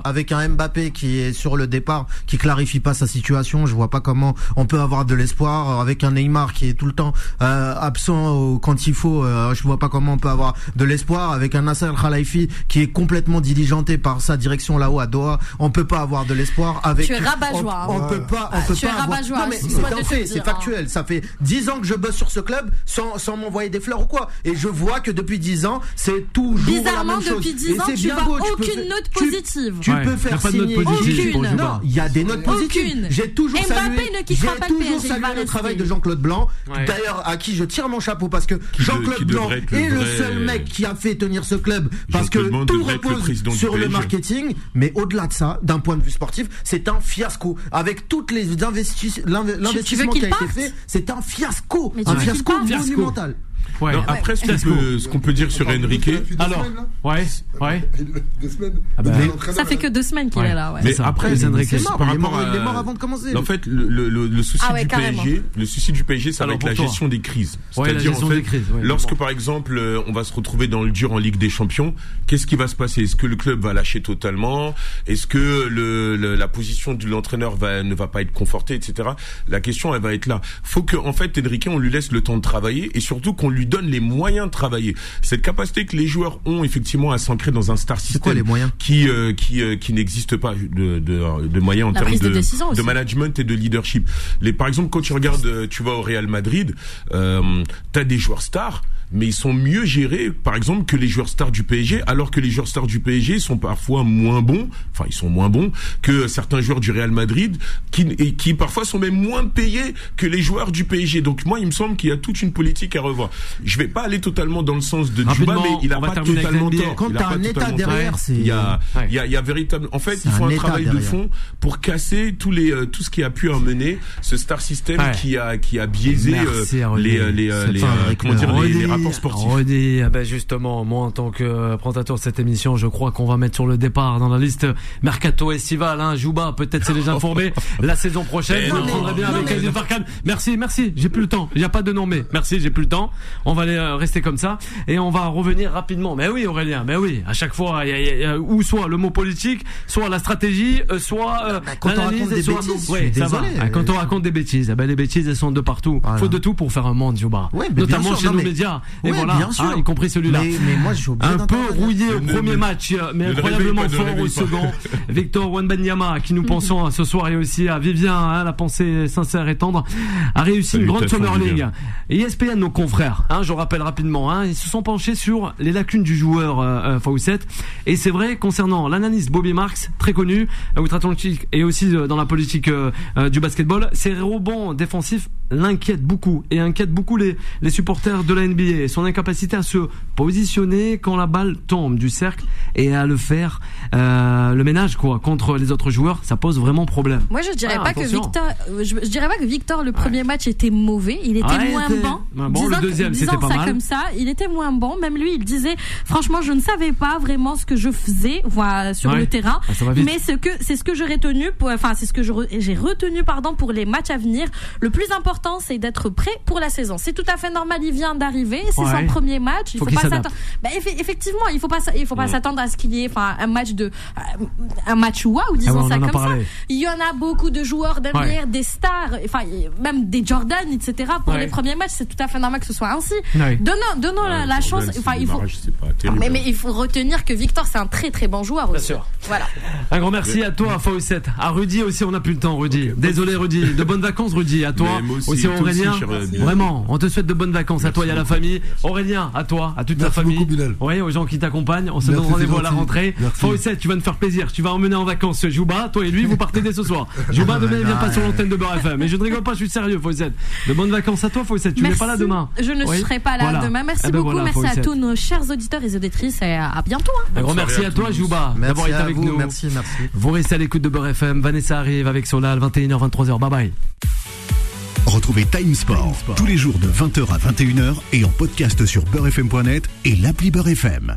avec un Mbappé qui est sur le départ, qui clarifie pas sa situation, je vois pas comment on peut avoir de l'espoir. Avec un Neymar qui est tout le temps euh, absent quand il faut, euh, je vois pas comment on peut avoir de l'espoir. Avec un Nasser Khalifi qui est complètement diligenté par sa direction là-haut à Doha, on peut pas avoir de l'espoir. Avec Tu es rabat-joie, On, on hein. peut pas, on peut tu es avoir. rabat-joie, Non mais c'est c'est dire, factuel. Ça fait 10 ans que je bosse sur ce club sans sans m'envoyer des fleurs ou quoi. Et je vois que depuis 10 ans, c'est toujours la Bizarrement, même chose. depuis 10 Et ans, c'est tu bien beau, aucune note positive. Tu Ouais, peux faire pas de note signer. positive pour Aucune. Non, il y a des notes positives. Aucune. J'ai toujours Mbappé salué. ne quittera j'ai pas le toujours PSG, salué le travail de Jean-Claude Blanc. Ouais. D'ailleurs, à qui je tire mon chapeau parce que Jean-Claude Blanc le est le seul mec qui a fait tenir ce club parce que tout le repose sur le marketing. Mais au-delà de ça, d'un point de vue sportif, c'est un fiasco. Avec toutes les investis- l'inve- l'investissement qu'il qui a été fait, c'est un fiasco. Un Fiasco. monumental. Ouais. Non, après, ce qu'on peut, ce qu'on peut dire sur Enrique, Alors, ouais, ouais. Deux semaines. Ah bah, Mais- Ça fait que deux semaines qu'il Ouais. est là. Ouais. Mais C'est ça. après, Les Enrique. C'est mort, par il est rapport est à- mort avant de commencer. En fait, le, le, le, le souci Ah ouais, du carrément. PSG, le souci du PSG, ça va Alors, être la gestion des crises. Ouais, C'est-à-dire, en fait, crises, ouais, lorsque par exemple, euh, on va se retrouver dans le dur en Ligue des Champions, qu'est-ce qui va se passer? Est-ce que le club va lâcher totalement? Est-ce que le, le- la position de l'entraîneur va ne va pas être confortée, etc. La question, elle va être là. Faut que, en fait, Enrique, on lui laisse le temps de travailler et surtout qu'on lui donne les moyens de travailler. Cette capacité que les joueurs ont effectivement à s'ancrer dans un star system quoi les moyens qui euh, qui euh, qui n'existe pas de, de, de moyens en La termes de de, management et de leadership. Les, par exemple, quand tu regardes, tu vas au Real Madrid, euh, t'as des joueurs stars, mais ils sont mieux gérés, par exemple, que les joueurs stars du PSG, alors que les joueurs stars du PSG sont parfois moins bons, enfin ils sont moins bons que certains joueurs du Real Madrid, qui et qui parfois sont même moins payés que les joueurs du PSG. Donc moi, il me semble qu'il y a toute une politique à revoir. Je vais pas aller totalement dans le sens de Rapidement, mais il a pas totalement tort. Quand t'as un état derrière, c'est. Il y a, il y a, il y a véritable. En fait, il faut un travail de fond pour casser tous les euh, tout ce qui a pu emmener ce star system Ouais. qui a qui a biaisé Merci, euh, les euh, les les, euh, comment dire les, rapports sportifs. redis, ah ben justement, moi en tant que euh, présentateur de cette émission, je crois qu'on va mettre sur le départ dans la liste mercato estival, hein, Jouba, peut-être c'est déjà informé. *laughs* la saison prochaine, bien avec. Merci, merci, j'ai plus le temps. Il n'y a pas de nom, mais merci, j'ai plus le temps. On va aller euh, rester comme ça et on va revenir rapidement. Mais oui, Aurélien, mais oui, à chaque fois, il y a- il y a- ou soit le mot politique, soit la stratégie, euh, soit euh, Bah, quand on raconte des soit- bêtises, Ouais, suis ça va. désolé. Ah, Quand on raconte des bêtises, eh ben les bêtises elles sont de partout. Voilà. Faut de tout pour faire un monde, Jouba. Ouais, Notamment sûr, chez non, nos mais- médias. Et Ouais, voilà, bien sûr. hein, y compris celui-là. Mais, mais moi, je suis obligé Un peu rouillé au premier match, euh, mais incroyablement fort au second. *laughs* Victor Wanbanyama, qui nous pensons ce soir et aussi à Vivien, hein, la pensée sincère et tendre, a réussi une grande Summer League. Et ESPN, nos confrères, hein, je rappelle rapidement, hein, ils se sont penchés sur les lacunes du joueur euh, euh, Fawcett. Et c'est vrai, concernant l'analyste Bobby Marks, très connu, à outre-Atlantique et aussi euh, dans la politique euh, euh, du basketball, ses rebonds défensifs l'inquiètent beaucoup et inquiètent beaucoup les, les supporters de la NBA. Son incapacité à se positionner quand la balle tombe du cercle et à le faire euh, le ménage quoi contre les autres joueurs, ça pose vraiment problème. Moi, je dirais Ah, pas attention. que Victor, euh, je, je dirais pas que Victor le premier match était mauvais. Il était Ouais, moins était- bon. Bon, le deuxième, pas ça mal. comme ça. Il était moins bon. Même lui, il disait, franchement, je ne savais pas vraiment ce que je faisais, voilà, sur Ouais. le terrain. Ah. Mais ce que, c'est ce que j'ai retenu pour, enfin, c'est ce que j'ai retenu, pardon, pour les matchs à venir. Le plus important, c'est d'être prêt pour la saison. C'est tout à fait normal. Il vient d'arriver. C'est Ouais. son premier match. Il Faut pas s'attendre. Effe- effectivement, il faut pas, il faut pas Mm. s'attendre à ce qu'il y ait, enfin, un match de, un match waouh, Ah disons on ça comme ça. Il y en a beaucoup de joueurs Ouais. des stars, enfin même des Jordan, etc. Pour les premiers matchs, c'est tout à fait normal que ce soit ainsi. Ouais. Donnons, donnons la, chance. Enfin, il faut. pas terrible. Mais, mais il faut retenir que Victor, c'est un très très bon joueur aussi. sûr. Voilà. Un grand merci à toi, Fawcett. À Rudy aussi, on n'a plus le temps, Rudy. Désolé, Rudy. De bonnes vacances, Rudy. À toi. Aussi, aussi. Toi aussi, Aurélien. Vraiment, on te souhaite de bonnes vacances à toi et à la famille. Aurélien, à toi, à toute ta famille. beaucoup. Oui, aux gens qui t'accompagnent. On se donne rendez-vous à la rentrée. Fawcett, tu vas nous faire plaisir. Tu vas emmener en vacances Jouba. Toi et lui, vous partez dès ce soir. Jouba, demain, il vient pas sur l'antenne de Beurre FM. Mais je ne rigole pas, je suis sérieux, Fawcett. De bonnes vacances à toi, Fawcett. Tu n'es pas là demain. Je ne Oui. serai pas là Voilà. demain. Merci Eh ben beaucoup. voilà, merci à tous nos chers auditeurs et auditrices et à bientôt. hein. Un grand merci à à toi. Jouba, Merci d'avoir été avec vous, nous. merci, merci. Vous restez à l'écoute de Beurre FM. Vanessa arrive avec Solal, 21h, 23h. Bye bye. Retrouvez Time Sport tous les jours de 20h à 21h et en podcast sur beurrefm.net et l'appli Beurre FM.